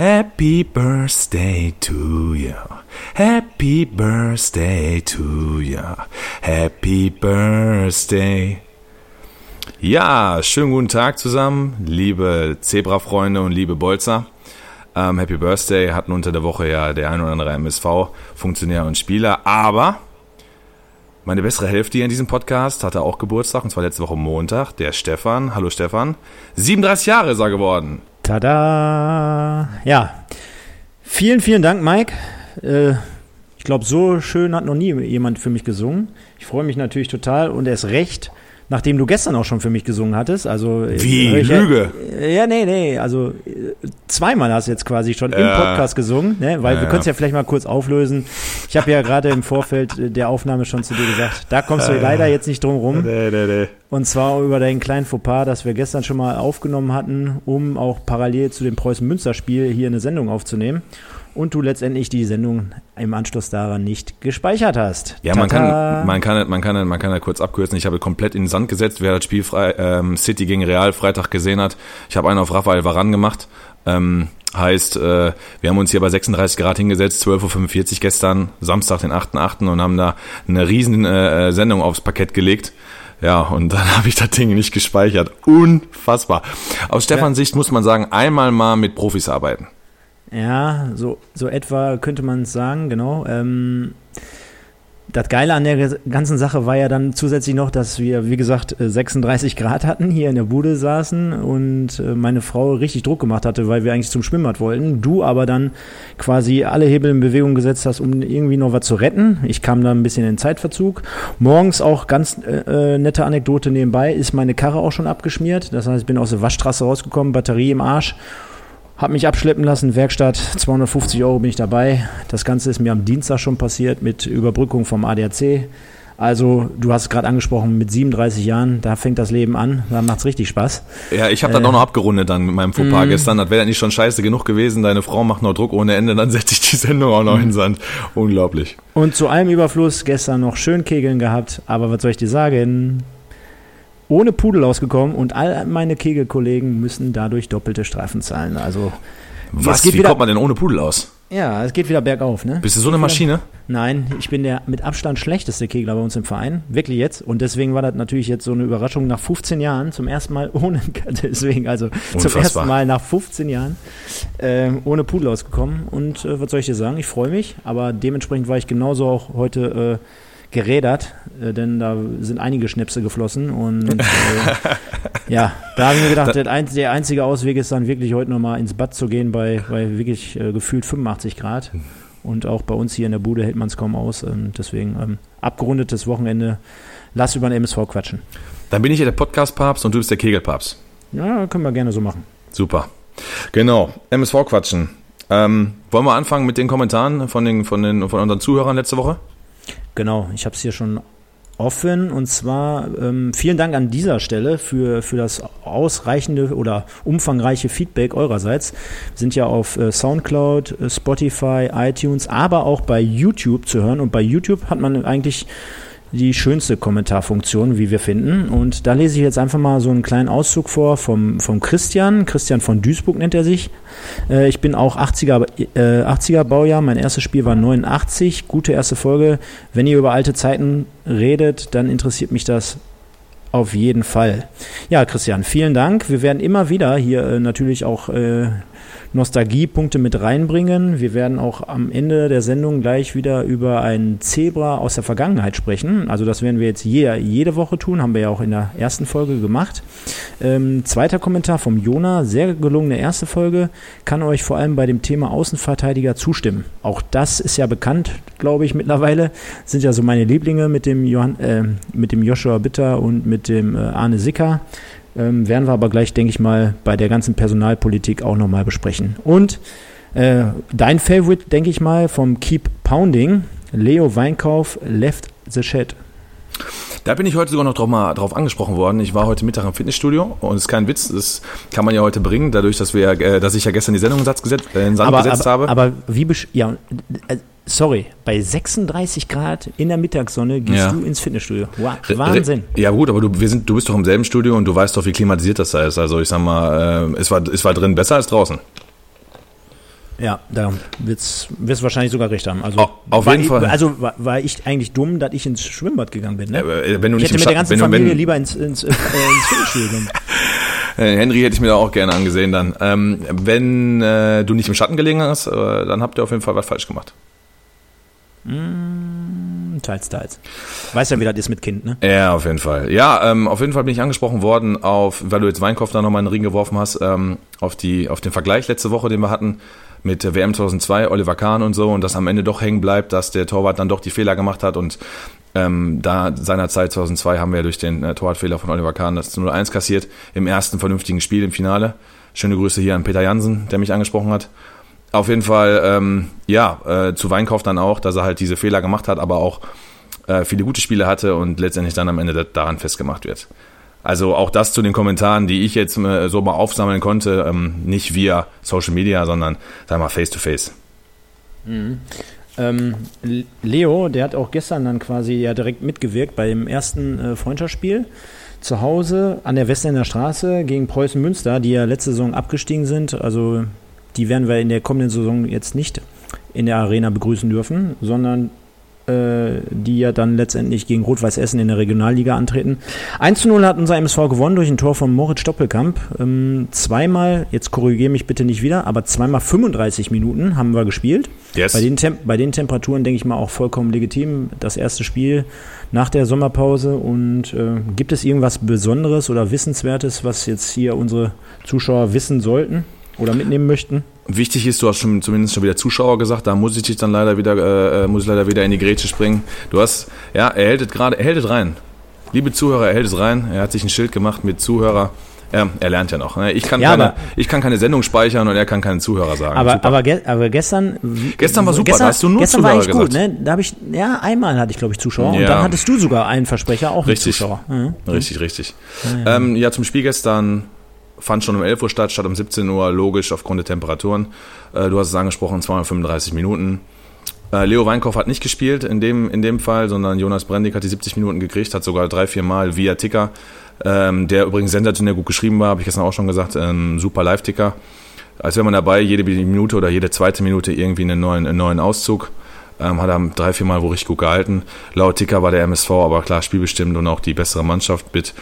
Happy Birthday to you. Happy Birthday to you. Happy Birthday. Ja, schönen guten Tag zusammen, liebe Zebra-Freunde und liebe Bolzer. Ähm, Happy Birthday hatten unter der Woche ja der ein oder andere MSV-Funktionär und Spieler, aber meine bessere Hälfte hier in diesem Podcast hatte auch Geburtstag, und zwar letzte Woche Montag, der Stefan. Hallo Stefan. 37 Jahre ist er geworden. Tada! Ja, vielen, vielen Dank, Mike. Äh, ich glaube, so schön hat noch nie jemand für mich gesungen. Ich freue mich natürlich total und erst recht, nachdem du gestern auch schon für mich gesungen hattest. Also Wie? ich, Lüge? Ja, nee, nee. Also äh, zweimal hast du jetzt quasi schon im Ja. Podcast gesungen, ne? weil Ja, wir können es ja. vielleicht mal kurz auflösen. Ich habe ja gerade im Vorfeld der Aufnahme schon zu dir gesagt, da kommst du leider jetzt nicht drum rum. Nee, nee, nee. Und zwar über deinen kleinen Fauxpas, das wir gestern schon mal aufgenommen hatten, um auch parallel zu dem Preußen-Münster-Spiel hier eine Sendung aufzunehmen. Und du letztendlich die Sendung im Anschluss daran nicht gespeichert hast. Ja, man kann, man kann, man kann, man kann ja kurz abkürzen. Ich habe komplett in den Sand gesetzt, wer das Spiel frei, ähm, City gegen Real Freitag gesehen hat. Ich habe einen auf Rafael Varan gemacht. Ähm, heißt, äh, wir haben uns hier bei 36 Grad hingesetzt, 12.45 Uhr gestern, Samstag, den 8.8. und haben da eine riesen äh, Sendung aufs Parkett gelegt. Ja, und dann habe ich das Ding nicht gespeichert. Unfassbar. Aus Stefans Sicht muss man sagen, einmal mal mit Profis arbeiten. Ja, so, so etwa könnte man es sagen, genau. Ähm, das Geile an der ganzen Sache war ja dann zusätzlich noch, dass wir, wie gesagt, äh, 36 Grad hatten, hier in der Bude saßen und äh, meine Frau richtig Druck gemacht hatte, weil wir eigentlich zum Schwimmbad wollten. Du aber dann quasi alle Hebel in Bewegung gesetzt hast, um irgendwie noch was zu retten. Ich kam da ein bisschen in Zeitverzug. Morgens auch ganz äh, äh, nette Anekdote nebenbei, ist meine Karre auch schon abgeschmiert. Das heißt, ich bin aus der Waschstraße rausgekommen, Batterie im Arsch. Hab mich abschleppen lassen, Werkstatt, 250 Euro bin ich dabei. Das Ganze ist mir am Dienstag schon passiert mit Überbrückung vom ADAC. Also, du hast es gerade angesprochen, mit 37 Jahren, da fängt das Leben an, da macht's richtig Spaß. Ja, ich habe dann Äh. auch noch abgerundet dann mit meinem Fauxpas gestern. Das wäre nicht schon scheiße genug gewesen. Deine Frau macht noch Druck ohne Ende, dann setze ich die Sendung auch noch in den Sand. Unglaublich. Und zu allem Überfluss gestern noch schön Kegeln gehabt, aber was soll ich dir sagen? Ohne Pudel ausgekommen und all meine Kegelkollegen müssen dadurch doppelte Strafen zahlen. Also, Was? geht Wie wieder- kommt man denn ohne Pudel aus? ja, es geht wieder bergauf, ne? Bist du so eine Maschine? Nein, ich bin der mit Abstand schlechteste Kegler bei uns im Verein. Wirklich jetzt. Und deswegen war das natürlich jetzt so eine Überraschung nach 15 Jahren. Zum ersten Mal ohne, deswegen, also zum Unfassbar. ersten Mal nach 15 Jahren ähm, ohne Pudel ausgekommen. Und äh, was soll ich dir sagen? Ich freue mich. Aber dementsprechend war ich genauso auch heute äh, gerädert, äh, denn da sind einige Schnäpse geflossen. Und äh, ja, da habe ich mir gedacht, der, ein, der einzige Ausweg ist dann wirklich heute nochmal ins Bad zu gehen bei, bei wirklich äh, gefühlt 85 Grad. Und auch bei uns hier in der Bude hält man es kaum aus. Ähm, deswegen ähm, abgerundetes Wochenende. Lass über den MSV quatschen. Dann bin ich ja der Podcast-Papst und du bist der Kegelpapst. Ja, können wir gerne so machen. Super. Genau. MSV quatschen. Ähm, wollen wir anfangen mit den Kommentaren von, den, von, den, von unseren Zuhörern letzte Woche? Genau, ich habe es hier schon offen und zwar ähm, vielen Dank an dieser Stelle für, für das ausreichende oder umfangreiche Feedback eurerseits. Wir sind ja auf äh, Soundcloud, äh, Spotify, iTunes, aber auch bei YouTube zu hören und bei YouTube hat man eigentlich die schönste Kommentarfunktion, wie wir finden. Und da lese ich jetzt einfach mal so einen kleinen Auszug vor vom, vom Christian. Christian von Duisburg nennt er sich. Äh, ich bin auch 80er, äh, 80er Baujahr. Mein erstes Spiel war 89. Gute erste Folge. Wenn ihr über alte Zeiten redet, dann interessiert mich das auf jeden Fall. Ja, Christian, vielen Dank. Wir werden immer wieder hier äh, natürlich auch äh, Nostalgiepunkte mit reinbringen. Wir werden auch am Ende der Sendung gleich wieder über ein Zebra aus der Vergangenheit sprechen. Also das werden wir jetzt je, jede Woche tun, haben wir ja auch in der ersten Folge gemacht. Ähm, zweiter Kommentar vom Jona, sehr gelungene erste Folge, kann euch vor allem bei dem Thema Außenverteidiger zustimmen. Auch das ist ja bekannt, glaube ich, mittlerweile. Sind ja so meine Lieblinge mit dem, Johann, äh, mit dem Joshua Bitter und mit dem äh, Arne Sicker. Ähm, werden wir aber gleich, denke ich mal, bei der ganzen Personalpolitik auch nochmal besprechen. Und äh, dein Favorite, denke ich mal, vom Keep Pounding, Leo Weinkauf left the Shed. Da bin ich heute sogar noch drauf, mal drauf angesprochen worden. Ich war heute Mittag im Fitnessstudio und es ist kein Witz, das kann man ja heute bringen, dadurch, dass wir, äh, dass ich ja gestern die Sendung in, Satz gesetzt, äh, in Sand aber, gesetzt aber, habe. Aber wie, ja, äh, sorry, bei 36 Grad in der Mittagssonne gehst Ja. du ins Fitnessstudio. Re- Wahnsinn. Ja gut, aber du, wir sind, du bist doch im selben Studio und du weißt doch, wie klimatisiert das da ist. Also ich sag mal, äh, es, war, es war drin besser als draußen. Ja, da wird's, wirst du wahrscheinlich sogar recht haben. Also, Au- auf war jeden ich, Fall. Also war, war ich eigentlich dumm, dass ich ins Schwimmbad gegangen bin. Ne? Äh, wenn du ich nicht hätte im mit der ganzen wenn du- Familie wenn- lieber ins, ins, äh, ins Fitnessstudio gegangen. Äh, Henry hätte ich mir da auch gerne angesehen dann. Ähm, wenn äh, du nicht im Schatten gelegen hast, äh, dann habt ihr auf jeden Fall was falsch gemacht. Teils, teils. Weiß ja, wie das ist mit Kind, ne? Ja, auf jeden Fall. Ja, ähm, auf jeden Fall bin ich angesprochen worden auf, weil du jetzt Weinkauf da nochmal in den Ring geworfen hast, ähm, auf die, auf den Vergleich letzte Woche, den wir hatten mit WM 2002, Oliver Kahn und so und dass am Ende doch hängen bleibt, dass der Torwart dann doch die Fehler gemacht hat und ähm, da seinerzeit 2002 haben wir durch den äh, Torwartfehler von Oliver Kahn das 0-1 kassiert im ersten vernünftigen Spiel im Finale. Schöne Grüße hier an Peter Jansen, der mich angesprochen hat. Auf jeden Fall, ähm, ja, äh, zu Weinkauf dann auch, dass er halt diese Fehler gemacht hat, aber auch äh, viele gute Spiele hatte und letztendlich dann am Ende da- daran festgemacht wird. Also auch das zu den Kommentaren, die ich jetzt äh, so mal aufsammeln konnte, ähm, nicht via Social Media, sondern wir mal face to face. Ähm, L- Leo, der hat auch gestern dann quasi ja direkt mitgewirkt beim ersten äh, Freundschaftsspiel zu Hause an der Westender Straße gegen Preußen Münster, die ja letzte Saison abgestiegen sind. Also die werden wir in der kommenden Saison jetzt nicht in der Arena begrüßen dürfen, sondern äh, die ja dann letztendlich gegen Rot-Weiß Essen in der Regionalliga antreten. 1 zu 0 hat unser MSV gewonnen durch ein Tor von Moritz Stoppelkamp. Ähm, zweimal, jetzt korrigiere mich bitte nicht wieder, aber zweimal 35 Minuten haben wir gespielt. Yes. Bei den, Tem bei den Temperaturen denke ich mal auch vollkommen legitim. Das erste Spiel nach der Sommerpause. Und äh, gibt es irgendwas Besonderes oder Wissenswertes, was jetzt hier unsere Zuschauer wissen sollten oder mitnehmen möchten? Wichtig ist, du hast schon zumindest schon wieder Zuschauer gesagt, da muss ich dich dann leider wieder, äh, muss ich leider wieder in die Grätsche springen. Du hast, ja, er hält es gerade, er hält es rein. Liebe Zuhörer, er hält es rein. Er hat sich ein Schild gemacht mit Zuhörer. Ja, er lernt ja noch. Ne? Ich, kann Ja, keine, aber- ich kann keine Sendung speichern und er kann keinen Zuhörer sagen. Aber, aber, ge aber gestern. Gestern war super, Gestern, da hast du nur gestern war Zuhörer eigentlich gut, ne? Da habe ich, ja, einmal hatte ich, glaube ich, Zuschauer. Und Ja. dann hattest du sogar einen Versprecher, auch mit Richtig. Zuschauer. Mhm. Richtig, richtig. Ja, ähm, ja, zum Spiel gestern fand schon um 11 Uhr statt, statt um 17 Uhr, logisch aufgrund der Temperaturen. Äh, du hast es angesprochen, 235 Minuten. Äh, Leo Weinkauf hat nicht gespielt in dem, in dem Fall, sondern Jonas Brendig hat die 70 Minuten gekriegt, hat sogar drei, vier Mal via Ticker, ähm, der übrigens sensationell gut geschrieben war, habe ich gestern auch schon gesagt, ähm, super Live-Ticker. Als wäre man dabei, jede Minute oder jede zweite Minute irgendwie einen neuen, einen neuen Auszug. Ähm, hat er drei, vier Mal wo richtig gut gehalten. Laut Ticker war der MSV aber klar spielbestimmt und auch die bessere Mannschaft mit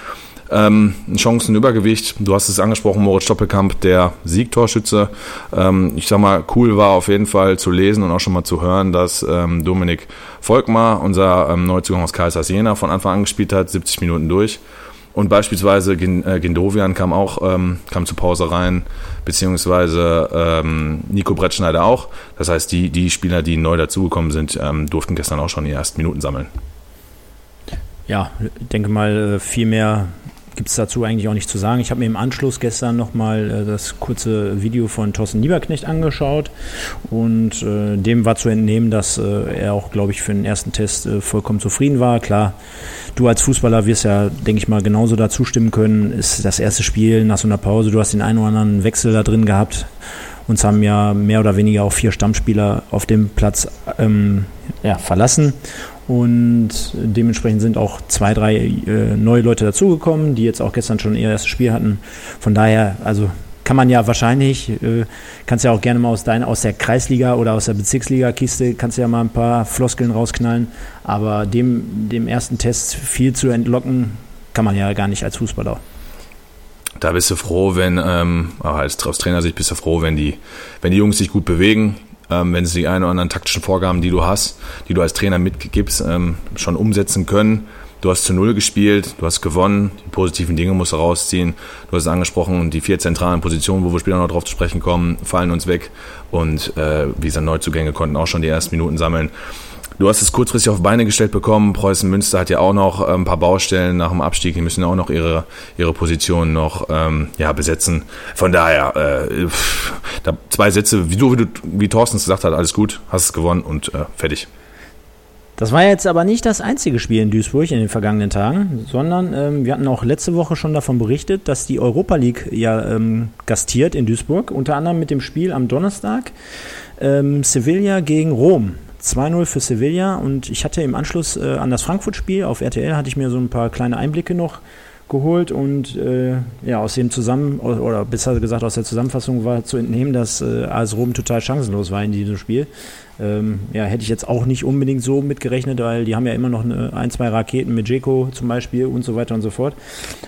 ähm, ein Chancenübergewicht. Du hast es angesprochen, Moritz Stoppelkamp, der Siegtorschütze. Ähm, ich sag mal, cool war auf jeden Fall zu lesen und auch schon mal zu hören, dass ähm, Dominik Volkmar, unser ähm, Neuzugang aus Karlsruhe Jena, von Anfang an gespielt hat, 70 Minuten durch. Und beispielsweise Gin- äh, kam auch ähm, kam zur Pause rein, beziehungsweise ähm, Nico Brettschneider auch. Das heißt, die, die Spieler, die neu dazugekommen sind, ähm, durften gestern auch schon die ersten Minuten sammeln. Ja, ich denke mal, äh, viel mehr gibt es dazu eigentlich auch nicht zu sagen. Ich habe mir im Anschluss gestern nochmal äh, das kurze Video von Thorsten Lieberknecht angeschaut und äh, dem war zu entnehmen, dass äh, er auch, glaube ich, für den ersten Test äh, vollkommen zufrieden war. Klar, du als Fußballer wirst ja, denke ich mal, genauso da zustimmen können. Ist das erste Spiel nach so einer Pause, du hast den einen oder anderen Wechsel da drin gehabt. Uns haben ja mehr oder weniger auch vier Stammspieler auf dem Platz ähm, ja, verlassen. Und dementsprechend sind auch zwei, drei äh, neue Leute dazugekommen, die jetzt auch gestern schon ihr erstes Spiel hatten. Von daher, also kann man ja wahrscheinlich, äh, kannst ja auch gerne mal aus deiner, aus der Kreisliga oder aus der Bezirksliga-Kiste, kannst ja mal ein paar Floskeln rausknallen. Aber dem, dem ersten Test viel zu entlocken, kann man ja gar nicht als Fußballer. Da bist du froh, wenn, ähm, als, aus Trainersicht bist du froh, wenn die, wenn die Jungs sich gut bewegen, ähm, wenn sie die ein oder anderen taktischen Vorgaben, die du hast, die du als Trainer mitgibst, ähm, schon umsetzen können. Du hast zu Null gespielt, du hast gewonnen, die positiven Dinge musst du rausziehen. Du hast es angesprochen, die vier zentralen Positionen, wo wir später noch drauf zu sprechen kommen, fallen uns weg. Und äh, wie gesagt, Neuzugänge konnten auch schon die ersten Minuten sammeln. Du hast es kurzfristig auf Beine gestellt bekommen. Preußen Münster hat ja auch noch äh, ein paar Baustellen nach dem Abstieg. Die müssen auch noch ihre, ihre Position noch ähm, ja, besetzen. Von daher, äh, pff, da zwei Sätze, wie du, wie, du, wie Thorsten es gesagt hat, alles gut, hast es gewonnen und äh, fertig. Das war jetzt aber nicht das einzige Spiel in Duisburg in den vergangenen Tagen, sondern ähm, wir hatten auch letzte Woche schon davon berichtet, dass die Europa League ja ähm, gastiert in Duisburg, unter anderem mit dem Spiel am Donnerstag ähm, Sevilla gegen Rom. 2-0 für Sevilla und ich hatte im Anschluss äh, an das Frankfurt-Spiel auf RTL hatte ich mir so ein paar kleine Einblicke noch geholt und äh, ja, aus dem Zusammen oder besser gesagt aus der Zusammenfassung war zu entnehmen, dass äh, AS Rom total chancenlos war in diesem Spiel. Ähm, ja, hätte ich jetzt auch nicht unbedingt so mitgerechnet, weil die haben ja immer noch eine, ein, zwei Raketen mit Jeko zum Beispiel und so weiter und so fort.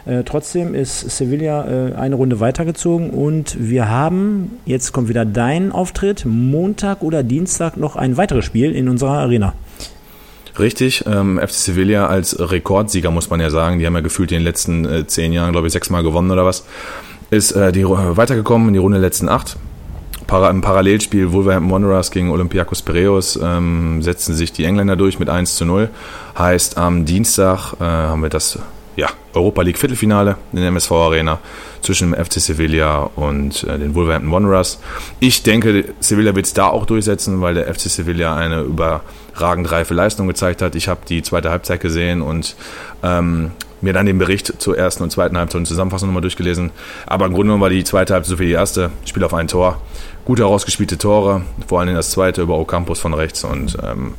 Äh, trotzdem ist Sevilla äh, eine Runde weitergezogen und wir haben, jetzt kommt wieder dein Auftritt, Montag oder Dienstag noch ein weiteres Spiel in unserer Arena. Richtig, ähm, FC Sevilla als Rekordsieger muss man ja sagen, die haben ja gefühlt in den letzten äh, zehn Jahren, glaube ich, sechsmal gewonnen oder was, ist äh, die, weitergekommen in die Runde letzten acht Para Im Parallelspiel Wolverhampton Wanderers gegen Olympiakos Piraeus ähm, setzen sich die Engländer durch mit 1 zu 0. Heißt, am Dienstag äh, haben wir das ja, Europa League Viertelfinale in der MSV Arena zwischen dem FC Sevilla und äh, den Wolverhampton Wanderers. Ich denke, Sevilla wird es da auch durchsetzen, weil der FC Sevilla eine überragend reife Leistung gezeigt hat. Ich habe die zweite Halbzeit gesehen und ähm, mir dann den Bericht zur ersten und zweiten Halbzeit und Zusammenfassung nochmal durchgelesen. Aber im Grunde genommen war die zweite Halbzeit so wie die erste. Spiel auf ein Tor. Gute herausgespielte Tore, vor allem das zweite über Ocampos von rechts. Und ähm,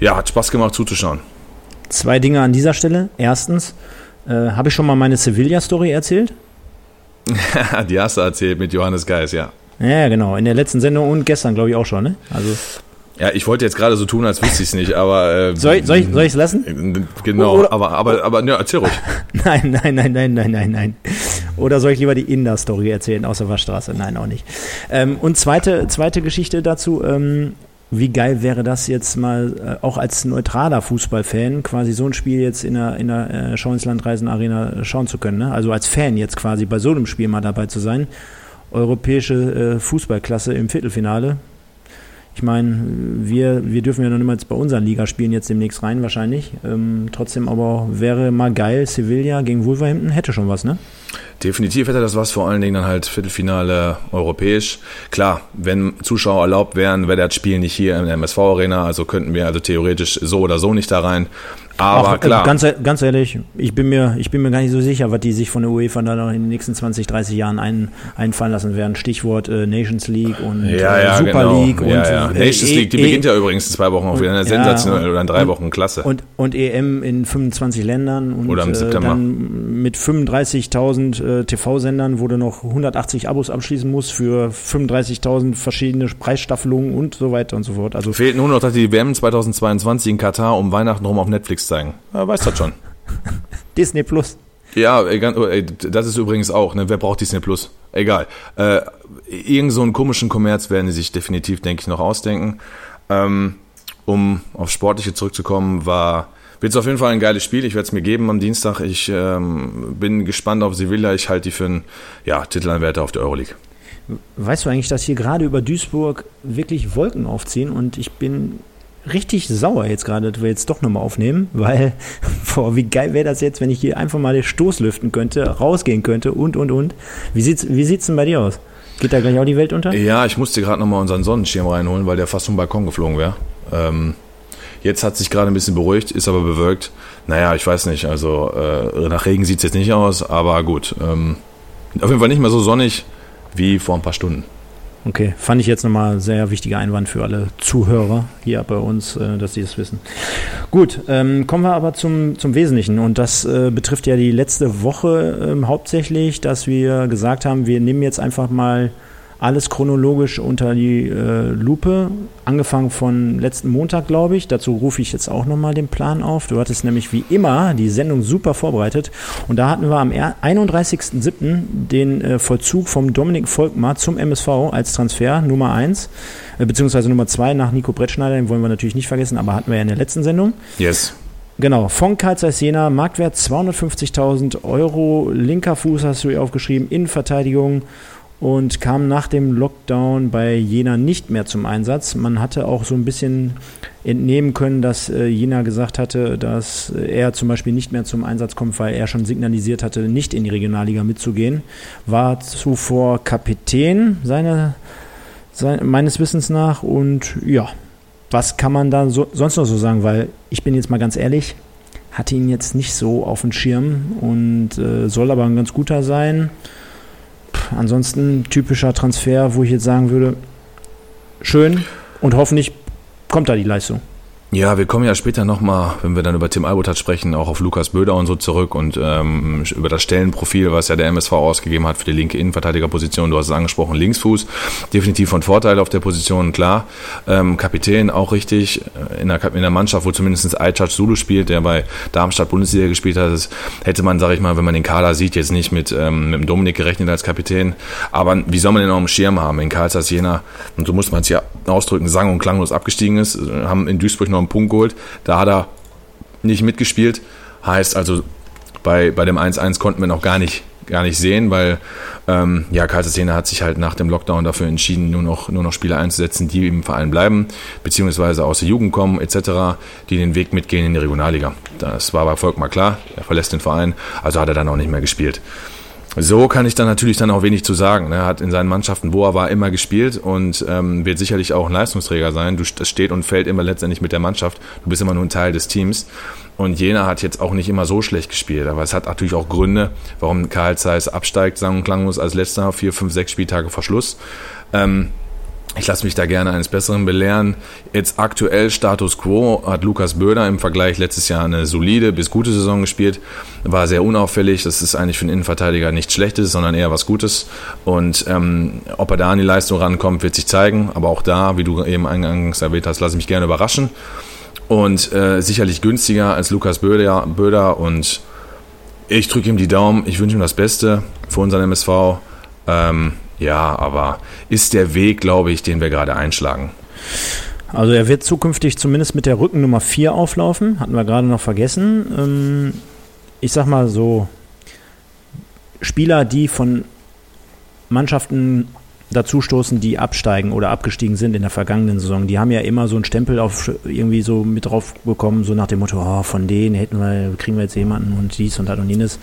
ja, hat Spaß gemacht zuzuschauen. Zwei Dinge an dieser Stelle. Erstens, äh, habe ich schon mal meine Sevilla-Story erzählt? die hast du erzählt mit Johannes Geis, ja. Ja, genau. In der letzten Sendung und gestern, glaube ich, auch schon. Ne? Also ja, ich wollte jetzt gerade so tun, als wüsste ich es nicht, aber. Äh, soll ich es soll lassen? Genau, Oder, aber, aber, aber ja, erzähl ruhig. nein, nein, nein, nein, nein, nein, nein. Oder soll ich lieber die Inder-Story erzählen aus der Waschstraße? Nein, auch nicht. Ähm, und zweite, zweite Geschichte dazu. Ähm, wie geil wäre das jetzt mal äh, auch als neutraler Fußballfan quasi so ein Spiel jetzt in der, in der äh, Schau ins Land Reisen Arena schauen zu können? Ne? Also als Fan jetzt quasi bei so einem Spiel mal dabei zu sein. Europäische äh, Fußballklasse im Viertelfinale ich meine, wir, wir dürfen ja noch niemals bei unseren Ligaspielen jetzt demnächst rein, wahrscheinlich. Ähm, trotzdem aber wäre mal geil, Sevilla gegen Wolverhampton hätte schon was, ne? Definitiv hätte das was, vor allen Dingen dann halt Viertelfinale europäisch. Klar, wenn Zuschauer erlaubt wären, wäre das Spiel nicht hier in der MSV-Arena, also könnten wir also theoretisch so oder so nicht da rein. Aber Ach, klar. Ganz, ganz ehrlich, ich bin, mir, ich bin mir gar nicht so sicher, was die sich von der UEFA dann in den nächsten 20, 30 Jahren ein, einfallen lassen werden. Stichwort äh, Nations League und ja, äh, ja, Super genau. League. Ja, und, ja. Äh, Nations League, die e beginnt ja übrigens in zwei Wochen auch wieder. Sensationell oder in drei Wochen, klasse. Und, und EM in 25 Ländern. Und, oder im September. dann mit 35.000 äh, TV-Sendern, wo du noch 180 Abos abschließen musst für 35.000 verschiedene Preisstaffelungen und so weiter und so fort. Also Fehlt nur noch, dass die WM 2022 in Katar um Weihnachten rum auf Netflix zeigen. Ja, weiß das schon. Disney Plus. Ja, das ist übrigens auch, ne? Wer braucht Disney Plus? Egal. Äh, irgend so einen komischen Kommerz werden sie sich definitiv, denke ich, noch ausdenken. Ähm, um auf Sportliche zurückzukommen, war wird es auf jeden Fall ein geiles Spiel. Ich werde es mir geben am Dienstag. Ich ähm, bin gespannt auf Sevilla. Ich halte die für einen ja, Titelanwärter auf der Euroleague. Weißt du eigentlich, dass hier gerade über Duisburg wirklich Wolken aufziehen und ich bin richtig sauer jetzt gerade, dass wir jetzt doch nochmal aufnehmen, weil, boah, wie geil wäre das jetzt, wenn ich hier einfach mal den Stoß lüften könnte, rausgehen könnte und, und, und. Wie sieht's, wie sieht's denn bei dir aus? Geht da gleich auch die Welt unter? Ja, ich musste gerade nochmal unseren Sonnenschirm reinholen, weil der fast vom Balkon geflogen wäre. Ähm, jetzt hat sich gerade ein bisschen beruhigt, ist aber bewölkt. Naja, ich weiß nicht, also äh, nach Regen sieht's jetzt nicht aus, aber gut. Ähm, auf jeden Fall nicht mehr so sonnig wie vor ein paar Stunden. Okay, fand ich jetzt nochmal sehr wichtiger Einwand für alle Zuhörer hier bei uns, äh, dass sie das wissen. Gut, ähm, kommen wir aber zum, zum Wesentlichen und das äh, betrifft ja die letzte Woche äh, hauptsächlich, dass wir gesagt haben, wir nehmen jetzt einfach mal alles chronologisch unter die äh, Lupe, angefangen von letzten Montag, glaube ich. Dazu rufe ich jetzt auch nochmal den Plan auf. Du hattest nämlich wie immer die Sendung super vorbereitet und da hatten wir am 31.07. den äh, Vollzug vom Dominik Volkmar zum MSV als Transfer Nummer 1, äh, beziehungsweise Nummer 2 nach Nico Brettschneider, den wollen wir natürlich nicht vergessen, aber hatten wir ja in der letzten Sendung. Yes. Genau, von Karl Zeiss Jena, Marktwert 250.000 Euro, linker Fuß hast du hier aufgeschrieben, Innenverteidigung und kam nach dem Lockdown bei Jena nicht mehr zum Einsatz. Man hatte auch so ein bisschen entnehmen können, dass äh, Jena gesagt hatte, dass er zum Beispiel nicht mehr zum Einsatz kommt, weil er schon signalisiert hatte, nicht in die Regionalliga mitzugehen. War zuvor Kapitän seiner, sein, meines Wissens nach und ja, was kann man da so, sonst noch so sagen? Weil ich bin jetzt mal ganz ehrlich, hatte ihn jetzt nicht so auf dem Schirm und äh, soll aber ein ganz guter sein. Ansonsten typischer Transfer, wo ich jetzt sagen würde, schön und hoffentlich kommt da die Leistung. Ja, wir kommen ja später nochmal, wenn wir dann über Tim Albutat sprechen, auch auf Lukas Böder und so zurück und ähm, über das Stellenprofil, was ja der MSV ausgegeben hat für die linke Innenverteidigerposition. Du hast es angesprochen, Linksfuß, definitiv von Vorteil auf der Position, klar. Ähm, Kapitän auch richtig, in der, in der Mannschaft, wo zumindest Aychach Zulu spielt, der bei Darmstadt Bundesliga gespielt hat, das hätte man, sag ich mal, wenn man den Kader sieht, jetzt nicht mit, ähm, mit dem Dominik gerechnet als Kapitän. Aber wie soll man den auch im Schirm haben? In Karl Jena, und so muss man es ja ausdrücken, sang- und klanglos abgestiegen ist, haben in Duisburg noch einen Punkt geholt. Da hat er nicht mitgespielt. Heißt also, bei, bei dem 1-1 konnten wir noch gar nicht, gar nicht sehen, weil ähm, ja, Karlsruhe hat sich halt nach dem Lockdown dafür entschieden, nur noch, nur noch Spieler einzusetzen, die im Verein bleiben, beziehungsweise aus der Jugend kommen, etc., die den Weg mitgehen in die Regionalliga. Das war bei Volkmar klar, er verlässt den Verein, also hat er dann auch nicht mehr gespielt. So kann ich dann natürlich dann auch wenig zu sagen. Er hat in seinen Mannschaften, wo er war, immer gespielt und ähm, wird sicherlich auch ein Leistungsträger sein. Du, das steht und fällt immer letztendlich mit der Mannschaft. Du bist immer nur ein Teil des Teams. Und Jena hat jetzt auch nicht immer so schlecht gespielt, aber es hat natürlich auch Gründe, warum Karl Zeiss absteigt, sang- und klanglos als letzter, vier, fünf, sechs Spieltage Verschluss. Ähm, ich lasse mich da gerne eines Besseren belehren. Jetzt aktuell Status Quo hat Lukas Böder im Vergleich letztes Jahr eine solide bis gute Saison gespielt. War sehr unauffällig. Das ist eigentlich für einen Innenverteidiger nichts Schlechtes, sondern eher was Gutes. Und ähm, ob er da an die Leistung rankommt, wird sich zeigen. Aber auch da, wie du eben eingangs erwähnt hast, lasse ich mich gerne überraschen. Und äh, sicherlich günstiger als Lukas Böder. Böder und ich drücke ihm die Daumen. Ich wünsche ihm das Beste für unseren MSV. Ähm, ja, aber ist der Weg, glaube ich, den wir gerade einschlagen. Also er wird zukünftig zumindest mit der Rückennummer 4 auflaufen, hatten wir gerade noch vergessen. Ähm, ich sag mal so, Spieler, die von Mannschaften dazustoßen, die absteigen oder abgestiegen sind in der vergangenen Saison, die haben ja immer so einen Stempel auf irgendwie so mit drauf bekommen, so nach dem Motto, oh, von denen hätten wir, kriegen wir jetzt jemanden und dies und das und jenes.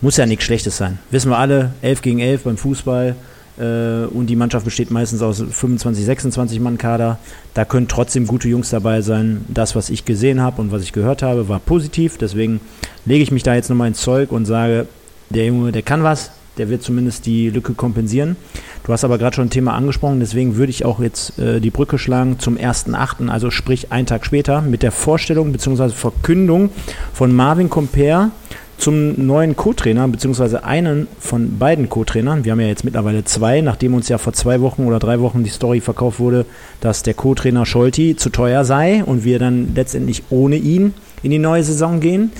Muss ja nichts Schlechtes sein. Wissen wir alle, 11 gegen 11 beim Fußball und die Mannschaft besteht meistens aus 25, 26 Mann Kader. Da können trotzdem gute Jungs dabei sein. Das, was ich gesehen habe und was ich gehört habe, war positiv. Deswegen lege ich mich da jetzt nochmal ins Zeug und sage, der Junge, der kann was, der wird zumindest die Lücke kompensieren. Du hast aber gerade schon ein Thema angesprochen, deswegen würde ich auch jetzt äh, die Brücke schlagen zum 1.8., also sprich einen Tag später, mit der Vorstellung bzw. Verkündung von Marvin Comper zum neuen Co-Trainer, beziehungsweise einen von beiden Co-Trainern. Wir haben ja jetzt mittlerweile zwei, nachdem uns ja vor zwei Wochen oder drei Wochen die Story verkauft wurde, dass der Co-Trainer Scholti zu teuer sei und wir dann letztendlich ohne ihn in die neue Saison gehen.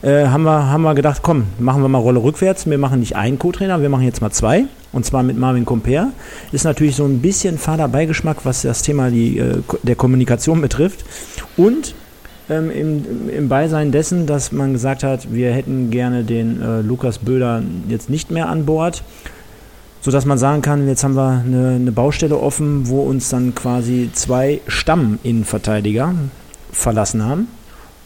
Äh, haben, wir, haben wir gedacht, komm, machen wir mal Rolle rückwärts. Wir machen nicht einen Co-Trainer, wir machen jetzt mal zwei. Und zwar mit Marvin Comper. Ist natürlich so ein bisschen fader Beigeschmack, was das Thema die, äh, der Kommunikation betrifft. Und ähm, im, im Beisein dessen, dass man gesagt hat, wir hätten gerne den äh, Lukas Böder jetzt nicht mehr an Bord, sodass man sagen kann, jetzt haben wir eine, eine Baustelle offen, wo uns dann quasi zwei Stamm-Innenverteidiger verlassen haben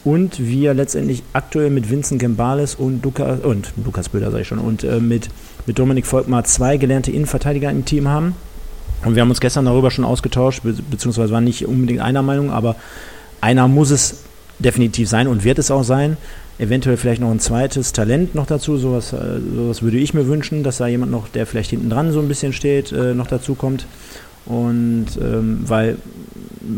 und wir letztendlich aktuell mit Vincent Gembales und Lukas, und Lukas Böder sage ich schon, und äh, mit, mit Dominik Volkmar zwei gelernte Innenverteidiger im Team haben. Und wir haben uns gestern darüber schon ausgetauscht, be beziehungsweise waren nicht unbedingt einer Meinung, aber einer muss es definitiv sein und wird es auch sein. Eventuell vielleicht noch ein zweites Talent noch dazu, sowas, äh, sowas würde ich mir wünschen, dass da jemand noch, der vielleicht hinten dran so ein bisschen steht, äh, noch dazu kommt. Und ähm, weil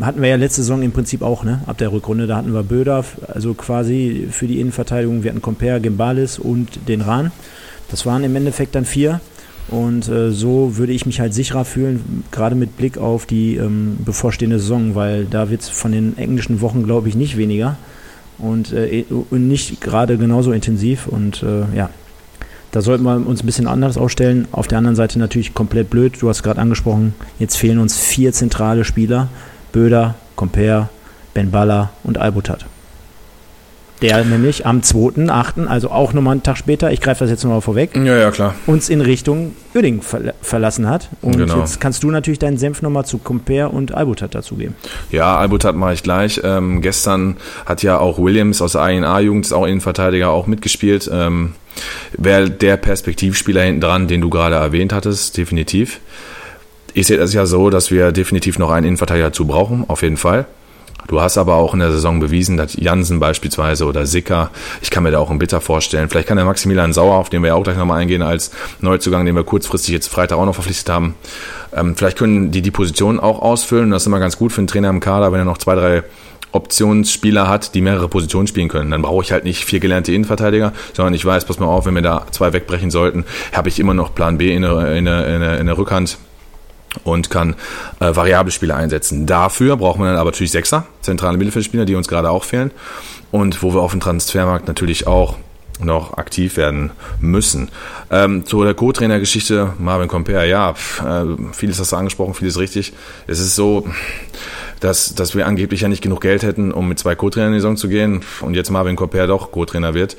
hatten wir ja letzte Saison im Prinzip auch, ne? Ab der Rückrunde, da hatten wir Böder, also quasi für die Innenverteidigung, wir hatten Comper, Gembalis und den Rahn. Das waren im Endeffekt dann vier. Und äh, so würde ich mich halt sicherer fühlen, gerade mit Blick auf die ähm, bevorstehende Saison, weil da wird es von den englischen Wochen, glaube ich, nicht weniger und, äh, und nicht gerade genauso intensiv. Und äh, ja, da sollten wir uns ein bisschen anders aufstellen. Auf der anderen Seite natürlich komplett blöd. Du hast gerade angesprochen, jetzt fehlen uns vier zentrale Spieler. Böder, Comper, Ben Baller und Albutat. Der nämlich am 2.8., also auch nochmal einen Tag später, ich greife das jetzt nochmal vorweg, Ja, ja, klar. uns in Richtung Uerdingen ver verlassen hat. Und Genau. jetzt kannst du natürlich deinen Senf nochmal zu Comper und Albutat dazugeben. Ja, Albutat mache ich gleich. Ähm, gestern hat ja auch Williams aus der ANA-Jugend, ist auch Innenverteidiger, auch mitgespielt. Ähm, Wäre der Perspektivspieler hinten dran, den du gerade erwähnt hattest, definitiv. Ich sehe das ja so, dass wir definitiv noch einen Innenverteidiger dazu brauchen, auf jeden Fall. Du hast aber auch in der Saison bewiesen, dass Jansen beispielsweise oder Sicker, ich kann mir da auch einen Bitter vorstellen. Vielleicht kann der Maximilian Sauer, auf den wir ja auch gleich nochmal eingehen, als Neuzugang, den wir kurzfristig jetzt Freitag auch noch verpflichtet haben. Ähm, vielleicht können die die Position auch ausfüllen. Das ist immer ganz gut für einen Trainer im Kader, wenn er noch zwei, drei Optionsspieler hat, die mehrere Positionen spielen können. Dann brauche ich halt nicht vier gelernte Innenverteidiger, sondern ich weiß, pass mal auf, wenn wir da zwei wegbrechen sollten, habe ich immer noch Plan B in der, in der, in der Rückhand und kann äh, variable Spieler einsetzen. Dafür brauchen wir dann aber natürlich Sechser, zentrale Mittelfeldspieler, die uns gerade auch fehlen und wo wir auf dem Transfermarkt natürlich auch noch aktiv werden müssen. Ähm, zu der Co-Trainer-Geschichte, Marvin Compare, ja, pf, äh, vieles hast du angesprochen, vieles richtig. Es ist so, dass, dass wir angeblich ja nicht genug Geld hätten, um mit zwei Co-Trainern in die Saison zu gehen und jetzt Marvin Compare doch Co-Trainer wird.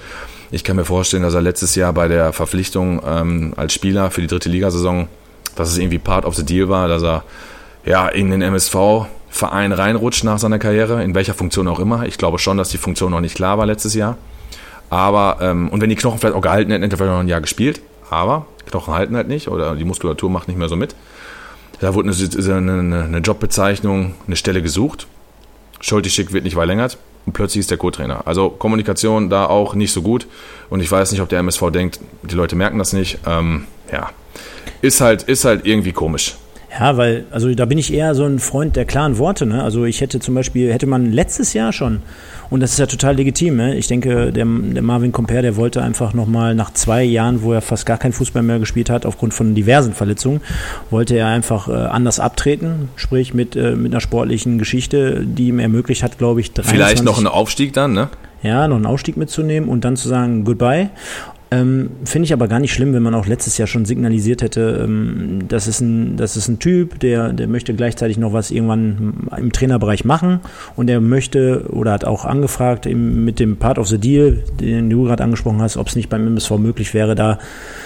Ich kann mir vorstellen, dass er letztes Jahr bei der Verpflichtung ähm, als Spieler für die dritte Ligasaison, dass es irgendwie part of the deal war, dass er ja in den MSV-Verein reinrutscht nach seiner Karriere, in welcher Funktion auch immer. Ich glaube schon, dass die Funktion noch nicht klar war letztes Jahr. Aber, ähm, und wenn die Knochen vielleicht auch gehalten hätten, hätte er vielleicht noch ein Jahr gespielt. Aber Knochen halten halt nicht oder die Muskulatur macht nicht mehr so mit. Da wurde eine, eine, eine Jobbezeichnung, eine Stelle gesucht. Schultig-Schick wird nicht verlängert und plötzlich ist der Co-Trainer. Also Kommunikation da auch nicht so gut und ich weiß nicht, ob der MSV denkt, die Leute merken das nicht. Ähm, ja, ist halt, ist halt irgendwie komisch. Ja, weil, also da bin ich eher so ein Freund der klaren Worte. Ne? Also ich hätte zum Beispiel, hätte man letztes Jahr schon, und das ist ja total legitim, ne? ich denke, der, der Marvin Compare, der wollte einfach nochmal nach zwei Jahren, wo er fast gar kein Fußball mehr gespielt hat, aufgrund von diversen Verletzungen, wollte er einfach äh, anders abtreten, sprich mit, äh, mit einer sportlichen Geschichte, die ihm ermöglicht hat, glaube ich, 23, Vielleicht noch einen Aufstieg dann, ne? Ja, noch einen Aufstieg mitzunehmen und dann zu sagen, goodbye. Ähm, Finde ich aber gar nicht schlimm, wenn man auch letztes Jahr schon signalisiert hätte, ähm, das, ist ein, das ist ein Typ, der, der möchte gleichzeitig noch was irgendwann im Trainerbereich machen und der möchte oder hat auch angefragt eben mit dem Part of the Deal, den du gerade angesprochen hast, ob es nicht beim MSV möglich wäre, da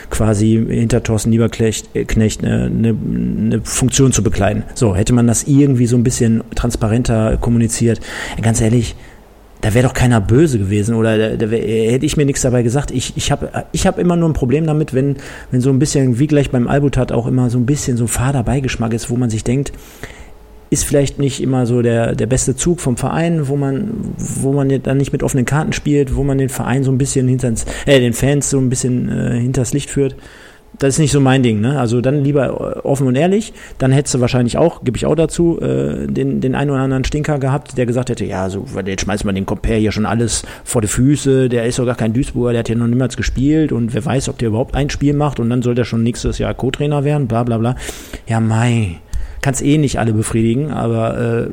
quasi hinter Thorsten Lieberknecht äh, eine, eine, eine Funktion zu bekleiden. So, hätte man das irgendwie so ein bisschen transparenter kommuniziert. Ganz ehrlich, da wäre doch keiner böse gewesen oder da, da wär, hätte ich mir nichts dabei gesagt. Ich, ich habe ich hab immer nur ein Problem damit, wenn, wenn so ein bisschen, wie gleich beim Albutat auch immer so ein bisschen so ein fader Beigeschmack ist, wo man sich denkt, ist vielleicht nicht immer so der, der beste Zug vom Verein, wo man, wo man dann nicht mit offenen Karten spielt, wo man den Verein so ein bisschen hinter äh, den Fans so ein bisschen äh, hinters Licht führt das ist nicht so mein Ding. Ne? Also dann lieber äh, offen und ehrlich. Dann hättest du wahrscheinlich auch, gebe ich auch dazu, äh, den, den einen oder anderen Stinker gehabt, der gesagt hätte, ja, so, jetzt schmeißt man den Compare hier schon alles vor die Füße. Der ist doch gar kein Duisburger, der hat hier noch niemals gespielt und wer weiß, ob der überhaupt ein Spiel macht und dann soll der schon nächstes Jahr Co-Trainer werden, bla bla bla. Ja, mei kannst eh nicht alle befriedigen, aber äh,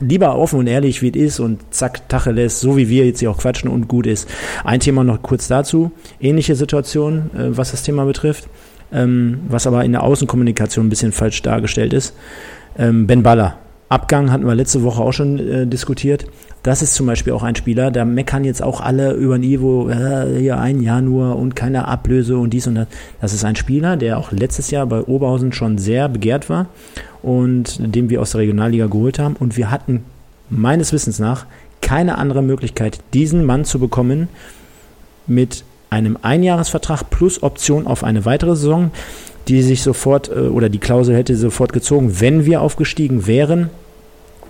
lieber offen und ehrlich, wie es ist und zack, Tacheles, so wie wir jetzt hier auch quatschen und gut ist. Ein Thema noch kurz dazu, ähnliche Situation, äh, was das Thema betrifft, ähm, was aber in der Außenkommunikation ein bisschen falsch dargestellt ist. Ähm, ben Baller, Abgang hatten wir letzte Woche auch schon äh, diskutiert. Das ist zum Beispiel auch ein Spieler, da meckern jetzt auch alle über ein Ivo, äh, hier ein Jahr nur und keine Ablöse und dies und das. Das ist ein Spieler, der auch letztes Jahr bei Oberhausen schon sehr begehrt war und den wir aus der Regionalliga geholt haben. Und wir hatten meines Wissens nach keine andere Möglichkeit, diesen Mann zu bekommen mit einem Einjahresvertrag plus Option auf eine weitere Saison, die sich sofort äh, oder die Klausel hätte sofort gezogen, wenn wir aufgestiegen wären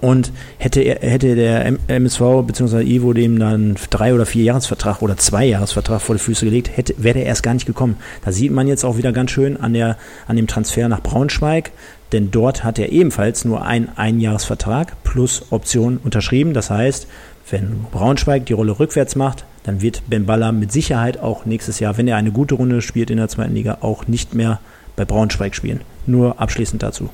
und hätte, hätte der MSV bzw. Ivo dem dann drei oder vier Jahresvertrag oder zwei Jahresvertrag vor die Füße gelegt, hätte, wäre er erst gar nicht gekommen. Da sieht man jetzt auch wieder ganz schön an, der, an dem Transfer nach Braunschweig, denn dort hat er ebenfalls nur einen Einjahresvertrag plus Option unterschrieben. Das heißt, wenn Braunschweig die Rolle rückwärts macht, dann wird Ben Baller mit Sicherheit auch nächstes Jahr, wenn er eine gute Runde spielt in der zweiten Liga, auch nicht mehr bei Braunschweig spielen. Nur abschließend dazu.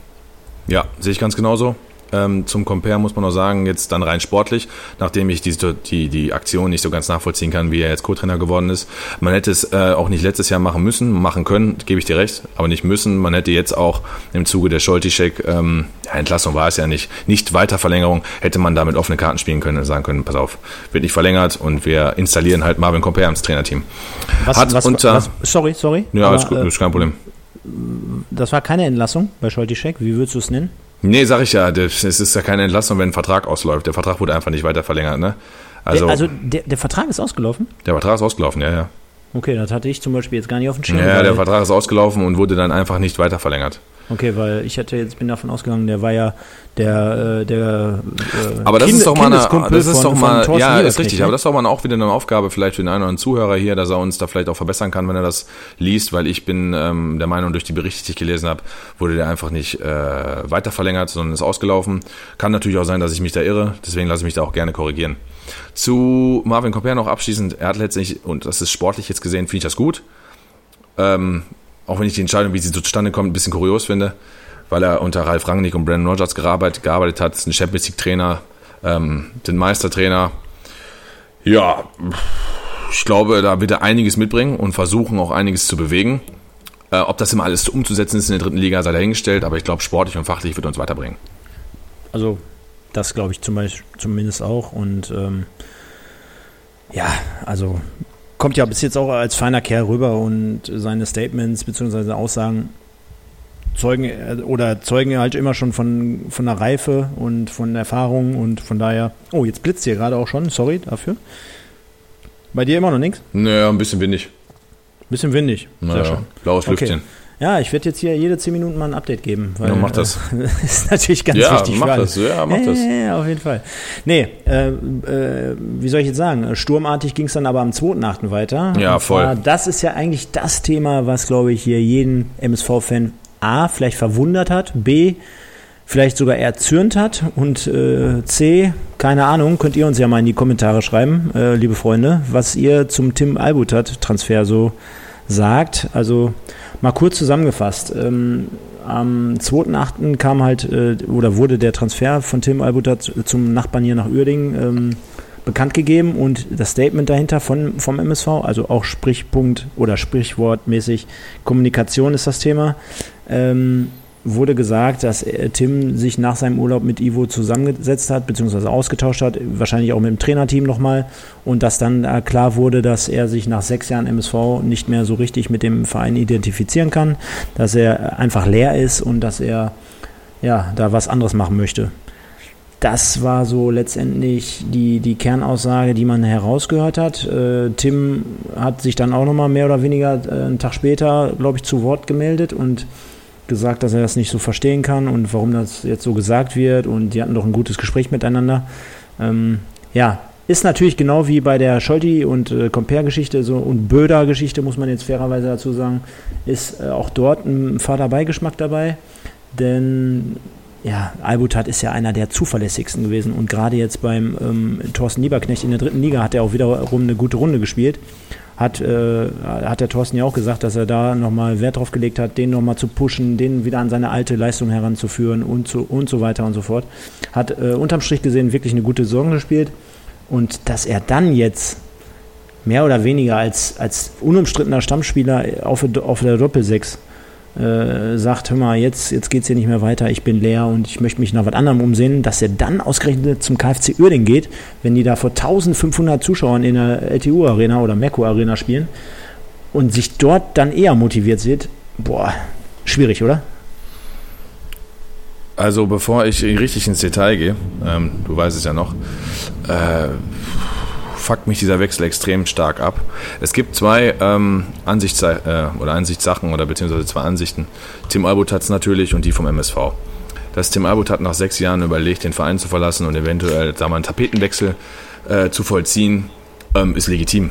Ja, sehe ich ganz genauso. Ähm, zum Compare muss man noch sagen, jetzt dann rein sportlich, nachdem ich die, die, die Aktion nicht so ganz nachvollziehen kann, wie er jetzt Co-Trainer geworden ist. Man hätte es äh, auch nicht letztes Jahr machen müssen, machen können, gebe ich dir recht, aber nicht müssen. Man hätte jetzt auch im Zuge der Scholtischek, ähm, ja, Entlassung war es ja nicht, nicht Weiterverlängerung, hätte man damit offene Karten spielen können und sagen können, pass auf, wird nicht verlängert und wir installieren halt Marvin Compare ins Trainerteam. Was, Hat was, unter, was, sorry, sorry. Ja, aber, ist, gut, ist kein Problem. Das war keine Entlassung bei Scholtischek, wie würdest du es nennen? Nee, sag ich ja, es ist ja keine Entlassung, wenn ein Vertrag ausläuft. Der Vertrag wurde einfach nicht weiter verlegt, ne? Also, der, also der, der Vertrag ist ausgelaufen? Der Vertrag ist ausgelaufen, ja, ja. Okay, das hatte ich zum Beispiel jetzt gar nicht auf dem Schirm. Ja, der Vertrag ist ausgelaufen und wurde dann einfach nicht weiter verlängert. Okay, weil ich hätte jetzt bin davon ausgegangen, der war ja der äh, der äh, Aber das Kind- ist doch mal, eine, das ist von- doch mal, ja, ist richtig. ne? Aber das ist doch mal auch wieder eine Aufgabe vielleicht für den einen oder anderen Zuhörer hier, dass er uns da vielleicht auch verbessern kann, wenn er das liest, weil ich bin ähm, der Meinung, durch die Berichte, die ich gelesen habe, wurde der einfach nicht äh, weiter verlängert, sondern ist ausgelaufen. Kann natürlich auch sein, dass ich mich da irre, deswegen lasse ich mich da auch gerne korrigieren. Zu Marvin Comper noch abschließend, er hat letztendlich, und das ist sportlich jetzt gesehen, finde ich das gut. Ähm, auch wenn ich die Entscheidung, wie sie zustande kommt, ein bisschen kurios finde, weil er unter Ralf Rangnick und Brandon Rogers gearbeitet, gearbeitet hat, ist ein Champions League Trainer, ähm, den Meistertrainer. Ja, ich glaube, da wird er einiges mitbringen und versuchen auch einiges zu bewegen. Äh, ob das immer alles umzusetzen ist in der dritten Liga, sei dahingestellt, aber ich glaube, sportlich und fachlich wird er uns weiterbringen. Also das glaube ich zum Beispiel, zumindest auch. Und ähm, ja, also kommt ja bis jetzt auch als feiner Kerl rüber und seine Statements bzw. Aussagen zeugen äh, oder zeugen halt immer schon von, von der Reife und von Erfahrung und von daher. Oh, jetzt blitzt hier gerade auch schon, sorry dafür. Bei dir immer noch nichts? Naja, ein bisschen windig. Bisschen windig. Sehr Naja, schön. blaues Okay. Ja, ich werde jetzt hier jede 10 Minuten mal ein Update geben. Weil, Ja, mach das. Äh, ist natürlich ganz Ja, wichtig mach das. Ja, mach das. Ja, ja, auf jeden Fall. Nee, äh, äh, wie soll ich jetzt sagen? Sturmartig ging es dann aber am 2.8. weiter. Ja, voll. zwar, das ist ja eigentlich das Thema, was, glaube ich, hier jeden MSV-Fan A vielleicht verwundert hat, B vielleicht sogar erzürnt hat und äh, C, keine Ahnung, könnt ihr uns ja mal in die Kommentare schreiben, äh, liebe Freunde, was ihr zum Tim Albutat-Transfer so sagt. Also mal kurz zusammengefasst. Ähm, am 2.8. kam halt äh, oder wurde der Transfer von Tim Albutat zum Nachbarn hier nach Uerdingen ähm, bekannt gegeben und das Statement dahinter von, vom MSV, also auch Sprichpunkt oder Sprichwortmäßig Kommunikation ist das Thema, ähm, wurde gesagt, dass äh, Tim sich nach seinem Urlaub mit Ivo zusammengesetzt hat, beziehungsweise ausgetauscht hat, wahrscheinlich auch mit dem Trainerteam nochmal und dass dann äh, klar wurde, dass er sich nach sechs Jahren MSV nicht mehr so richtig mit dem Verein identifizieren kann, dass er einfach leer ist und dass er ja da was anderes machen möchte. Das war so letztendlich die, die Kernaussage, die man herausgehört hat. Äh, Tim hat sich dann auch nochmal mehr oder weniger äh, einen Tag später, glaube ich, zu Wort gemeldet und gesagt, dass er das nicht so verstehen kann und warum das jetzt so gesagt wird. Und die hatten doch ein gutes Gespräch miteinander. Ähm, ja, ist natürlich genau wie bei der Scholti und äh, Compare-Geschichte so und Böder-Geschichte, muss man jetzt fairerweise dazu sagen, ist äh, auch dort ein fader Beigeschmack dabei. Denn ja, Albutat ist ja einer der zuverlässigsten gewesen und gerade jetzt beim ähm, Thorsten Lieberknecht in der dritten Liga hat er auch wiederum eine gute Runde gespielt. Hat, äh, hat der Thorsten ja auch gesagt, dass er da nochmal Wert drauf gelegt hat, den nochmal zu pushen, den wieder an seine alte Leistung heranzuführen und so, und so weiter und so fort. Hat äh, unterm Strich gesehen wirklich eine gute Saison gespielt und dass er dann jetzt mehr oder weniger als, als unumstrittener Stammspieler auf, auf der Doppelsechs äh, sagt, hör mal, jetzt, jetzt geht es hier nicht mehr weiter, ich bin leer und ich möchte mich nach was anderem umsehen, dass er dann ausgerechnet zum KfC Uerdingen geht, wenn die da vor 1500 Zuschauern in der LTU-Arena oder Merkur-Arena spielen und sich dort dann eher motiviert sieht, boah, schwierig, oder? Also bevor ich richtig ins Detail gehe, ähm, du weißt es ja noch, äh, fuckt mich dieser Wechsel extrem stark ab. Es gibt zwei ähm, Ansichts äh, oder Ansichtssachen oder beziehungsweise zwei Ansichten. Tim Albut hat es natürlich und die vom MSV. Dass Tim Albut hat nach sechs Jahren überlegt, den Verein zu verlassen und eventuell sagen wir, einen Tapetenwechsel äh, zu vollziehen, ähm, ist legitim.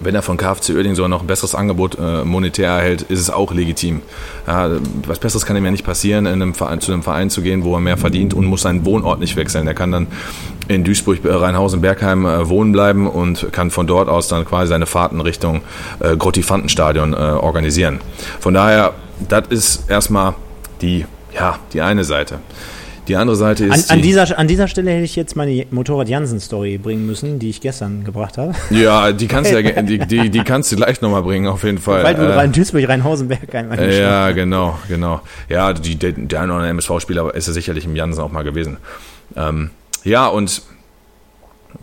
Wenn er von KFC Uerdingen sogar noch ein besseres Angebot äh, monetär erhält, ist es auch legitim. Ja, was Besseres kann ihm ja nicht passieren, in einem Verein, zu einem Verein zu gehen, wo er mehr verdient und muss seinen Wohnort nicht wechseln. Er kann dann in Duisburg, äh, Rheinhausen, Bergheim äh, wohnen bleiben und kann von dort aus dann quasi seine Fahrten Richtung äh, Grottifantenstadion äh, organisieren. Von daher, das ist erstmal die, ja, die eine Seite. Die andere Seite An, ist. an, die, dieser, an dieser Stelle hätte ich jetzt meine Motorrad-Jansen-Story bringen müssen, die ich gestern gebracht habe. ja, die kannst du ja, die, die, die kannst du gleich nochmal bringen, auf jeden Fall. Weil du Äh, rein Duisburg, Rheinhausen-Berg Äh, Ja, genau, genau. Ja, die, der, der eine oder andere MSV-Spieler ist ja sicherlich im Jansen auch mal gewesen. Ähm, ja, und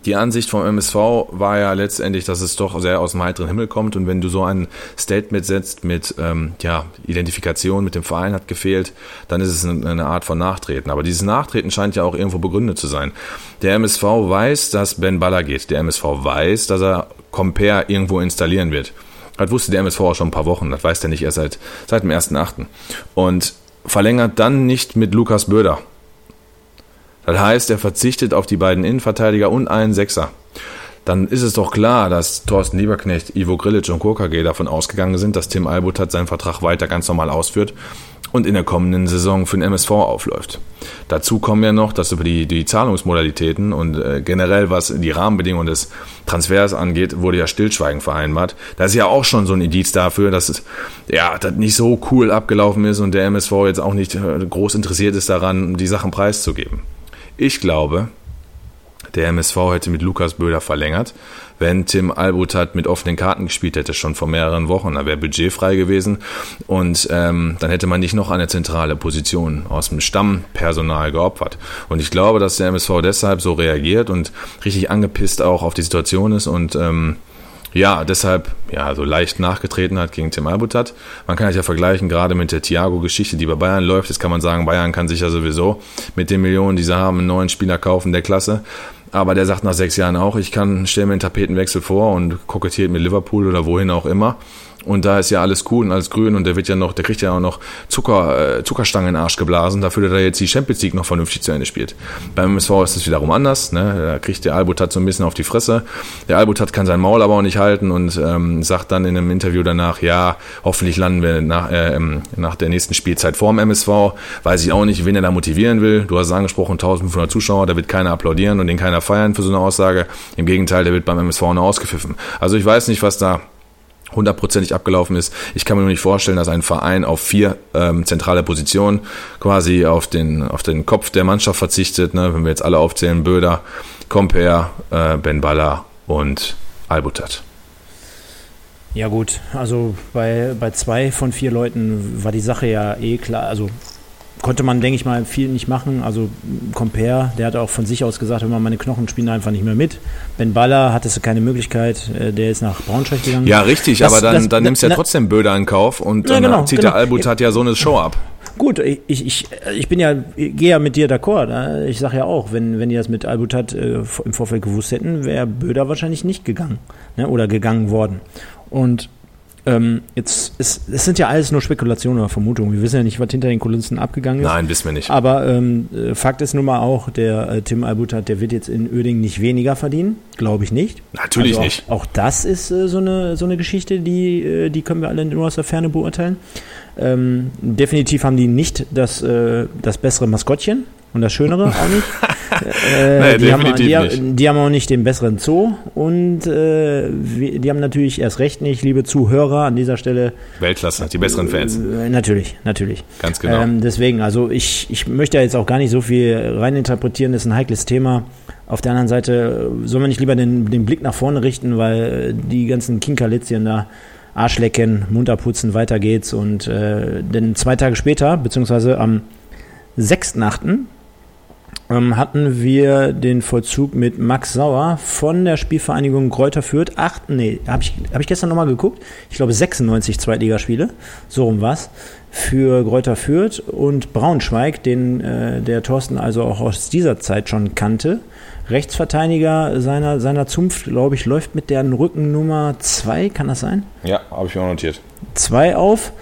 die Ansicht vom MSV war ja letztendlich, dass es doch sehr aus dem heiteren Himmel kommt und wenn du so ein Statement setzt mit ähm, ja, Identifikation mit dem Verein hat gefehlt, dann ist es eine, Art von Nachtreten. Aber dieses Nachtreten scheint ja auch irgendwo begründet zu sein. Der MSV weiß, dass Ben Baller geht. Der MSV weiß, dass er Compare irgendwo installieren wird. Das wusste der MSV auch schon ein paar Wochen, das weiß der nicht erst seit, seit dem 1.8. Und verlängert dann nicht mit Lukas Böder. Das heißt, er verzichtet auf die beiden Innenverteidiger und einen Sechser. Dann ist es doch klar, dass Thorsten Lieberknecht, Ivo Grilic und KKG davon ausgegangen sind, dass Tim Albut hat seinen Vertrag weiter ganz normal ausführt und in der kommenden Saison für den MSV aufläuft. Dazu kommen ja noch, dass über die, die Zahlungsmodalitäten und äh, generell was die Rahmenbedingungen des Transfers angeht, wurde ja Stillschweigen vereinbart. Da ist ja auch schon so ein Indiz dafür, dass es ja das nicht so cool abgelaufen ist und der MSV jetzt auch nicht äh, groß interessiert ist daran, die Sachen preiszugeben. Ich glaube, der MSV hätte mit Lukas Böder verlängert, wenn Tim Albutat mit offenen Karten gespielt hätte, schon vor mehreren Wochen. Da wäre Budget frei gewesen und ähm, dann hätte man nicht noch eine zentrale Position aus dem Stammpersonal geopfert. Und ich glaube, dass der MSV deshalb so reagiert und richtig angepisst auch auf die Situation ist und ähm, ja, deshalb ja so leicht nachgetreten hat gegen Tim Albutat. Man kann das ja vergleichen, gerade mit der Thiago-Geschichte, die bei Bayern läuft. Jetzt kann man sagen, Bayern kann sich ja sowieso mit den Millionen, die sie haben, einen neuen Spieler kaufen der Klasse. Aber der sagt nach sechs Jahren auch, ich kann, stelle mir einen Tapetenwechsel vor und kokettiert mit Liverpool oder wohin auch immer. Und da ist ja alles cool und alles grün und der wird ja noch, der kriegt ja auch noch Zucker, äh, Zuckerstangen in den Arsch geblasen, dafür, dass er jetzt die Champions League noch vernünftig zu Ende spielt. Beim MSV ist es wiederum anders, ne? Da kriegt der Albutat so ein bisschen auf die Fresse. Der Albutat kann sein Maul aber auch nicht halten und ähm, sagt dann in einem Interview danach, ja, hoffentlich landen wir nach, äh, nach der nächsten Spielzeit vorm MSV. Weiß ich auch nicht, wen er da motivieren will. Du hast es angesprochen, 1500 Zuschauer, da wird keiner applaudieren und den keiner feiern für so eine Aussage. Im Gegenteil, der wird beim MSV nur ausgepfiffen. Also ich weiß nicht, was da hundertprozentig abgelaufen ist. Ich kann mir nur nicht vorstellen, dass ein Verein auf vier ähm, zentrale Positionen quasi auf den, auf den Kopf der Mannschaft verzichtet. Ne? Wenn wir jetzt alle aufzählen, Böder, Comper, äh, Ben Baller und Albutat. Ja gut, also bei, bei zwei von vier Leuten war die Sache ja eh klar. Also konnte man, denke ich mal, viel nicht machen. Also Compare, der hat auch von sich aus gesagt, immer meine Knochen spielen einfach nicht mehr mit. Ben Baller hattest du keine Möglichkeit, äh, der ist nach Braunschweig gegangen. Ja, richtig, das, aber dann, das, dann nimmst du ja trotzdem Böder in Kauf und dann genau, zieht genau. der Albut hat ja so eine Show ab. Gut, ich, ich, ich bin ja, gehe ja mit dir d'accord. Ne? Ich sage ja auch, wenn, wenn die das mit Albutat äh, im Vorfeld gewusst hätten, wäre Böder wahrscheinlich nicht gegangen ne? oder gegangen worden. Und ähm, jetzt, es, es sind ja alles nur Spekulationen oder Vermutungen. Wir wissen ja nicht, was hinter den Kulissen abgegangen ist. Nein, wissen wir nicht. Aber ähm, äh, Fakt ist nun mal auch, der äh, Tim Albutat, der wird jetzt in Öding nicht weniger verdienen. Glaube ich nicht. Natürlich also auch, nicht. Auch das ist äh, so, eine, so eine Geschichte, die, äh, die können wir alle nur aus der Ferne beurteilen. Ähm, definitiv haben die nicht das, äh, das bessere Maskottchen und das Schönere auch nicht. äh, nee, die, haben, die, die, haben, auch nicht den besseren Zoo und äh, die haben natürlich erst recht nicht, liebe Zuhörer, an dieser Stelle. Weltklasse, die besseren Fans. Äh, natürlich, natürlich. Ganz genau. Ähm, deswegen, also ich, ich möchte ja jetzt auch gar nicht so viel reininterpretieren, das ist ein heikles Thema. Auf der anderen Seite äh, soll man nicht lieber den, den Blick nach vorne richten, weil die ganzen Kinkerlitzchen da Arschlecken, munter putzen, weiter geht's. Und äh, denn zwei Tage später, beziehungsweise am 6.8., ähm, hatten wir den Vollzug mit Max Sauer von der Spielvereinigung Kräuter Fürth. Ach, nee, habe ich, hab ich gestern nochmal geguckt. Ich glaube 96 Zweitligaspiele, so rum was für Kräuter Fürth und Braunschweig, den äh, der Thorsten also auch aus dieser Zeit schon kannte. Rechtsverteidiger seiner, seiner Zunft, glaube ich, läuft mit der Rückennummer 2, kann das sein? Ja, habe ich mir notiert. 2 auf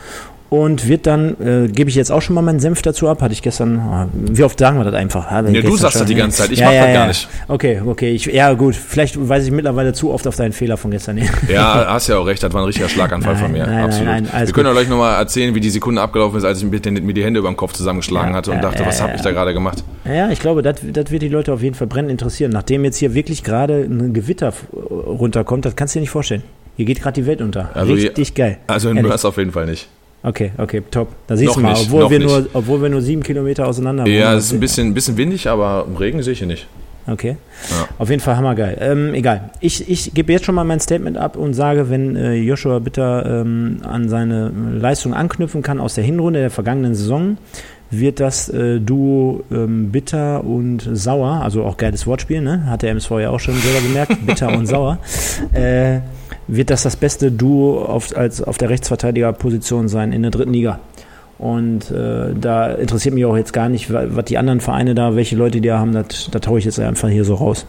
und wird dann, äh, gebe ich jetzt auch schon mal meinen Senf dazu ab, hatte ich gestern, ah, wie oft sagen wir das einfach? Ja, du sagst das die ganze Zeit, ich ja, mach ja, das ja. gar nicht. Okay, okay, ich, ja gut, vielleicht weise ich mittlerweile zu oft auf deinen Fehler von gestern. Ja, hast ja auch recht, das war ein richtiger Schlaganfall nein, von mir, nein, absolut. Nein, wir können auch gleich nochmal erzählen, wie die Sekunde abgelaufen ist, als ich mir die Hände über den Kopf zusammengeschlagen hatte und dachte, was habe ich da gerade gemacht? Ja, ich glaube, das, wird die Leute auf jeden Fall brennend interessieren. Nachdem jetzt hier wirklich gerade ein Gewitter runterkommt, das kannst du dir nicht vorstellen. Hier geht gerade die Welt unter. Also Richtig geil. Also in Mörs auf jeden Fall nicht. Okay, okay, top. Da siehst noch du mal, nicht, obwohl, wir nur, obwohl wir nur sieben Kilometer auseinander wohnen. Ja, es ist ein bisschen, ein bisschen windig, aber im Regen sehe ich hier nicht. Okay. Ja. Auf jeden Fall hammergeil. Ähm, egal. Ich, ich gebe jetzt schon mal mein Statement ab und sage, wenn äh, Joshua Bitter ähm, an seine Leistung anknüpfen kann aus der Hinrunde der vergangenen Saison, wird das äh, Duo ähm, Bitter und Sauer, also auch geiles Wortspiel, ne? hat der MSV ja auch schon selber gemerkt, Bitter und Sauer, äh, wird das das beste Duo auf, als, auf der Rechtsverteidigerposition sein in der dritten Liga. Und äh, da interessiert mich auch jetzt gar nicht, was die anderen Vereine da, welche Leute die da haben, das, das ich jetzt einfach hier so raus.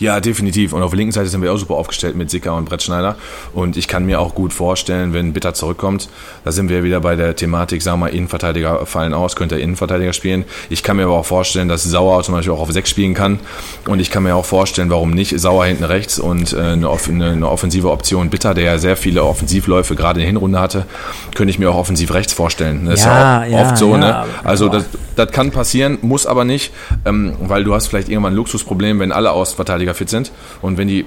Ja, definitiv. Und auf der linken Seite sind wir auch super aufgestellt mit Sicker und Brettschneider. Und ich kann mir auch gut vorstellen, wenn Bitter zurückkommt, da sind wir wieder bei der Thematik, sagen wir mal, Innenverteidiger fallen aus, könnte er Innenverteidiger spielen. Ich kann mir aber auch vorstellen, dass Sauer zum Beispiel auch auf 6 spielen kann. Und ich kann mir auch vorstellen, warum nicht Sauer hinten rechts und äh, eine, eine, offensive Option Bitter, der ja sehr viele Offensivläufe gerade in der Hinrunde hatte, könnte ich mir auch offensiv rechts vorstellen. Das ja, ist ja, oft so. Ja, ne? Also das, das kann passieren, muss aber nicht, ähm, weil du hast vielleicht irgendwann ein Luxusproblem, wenn alle Außenverteidiger fit sind und wenn die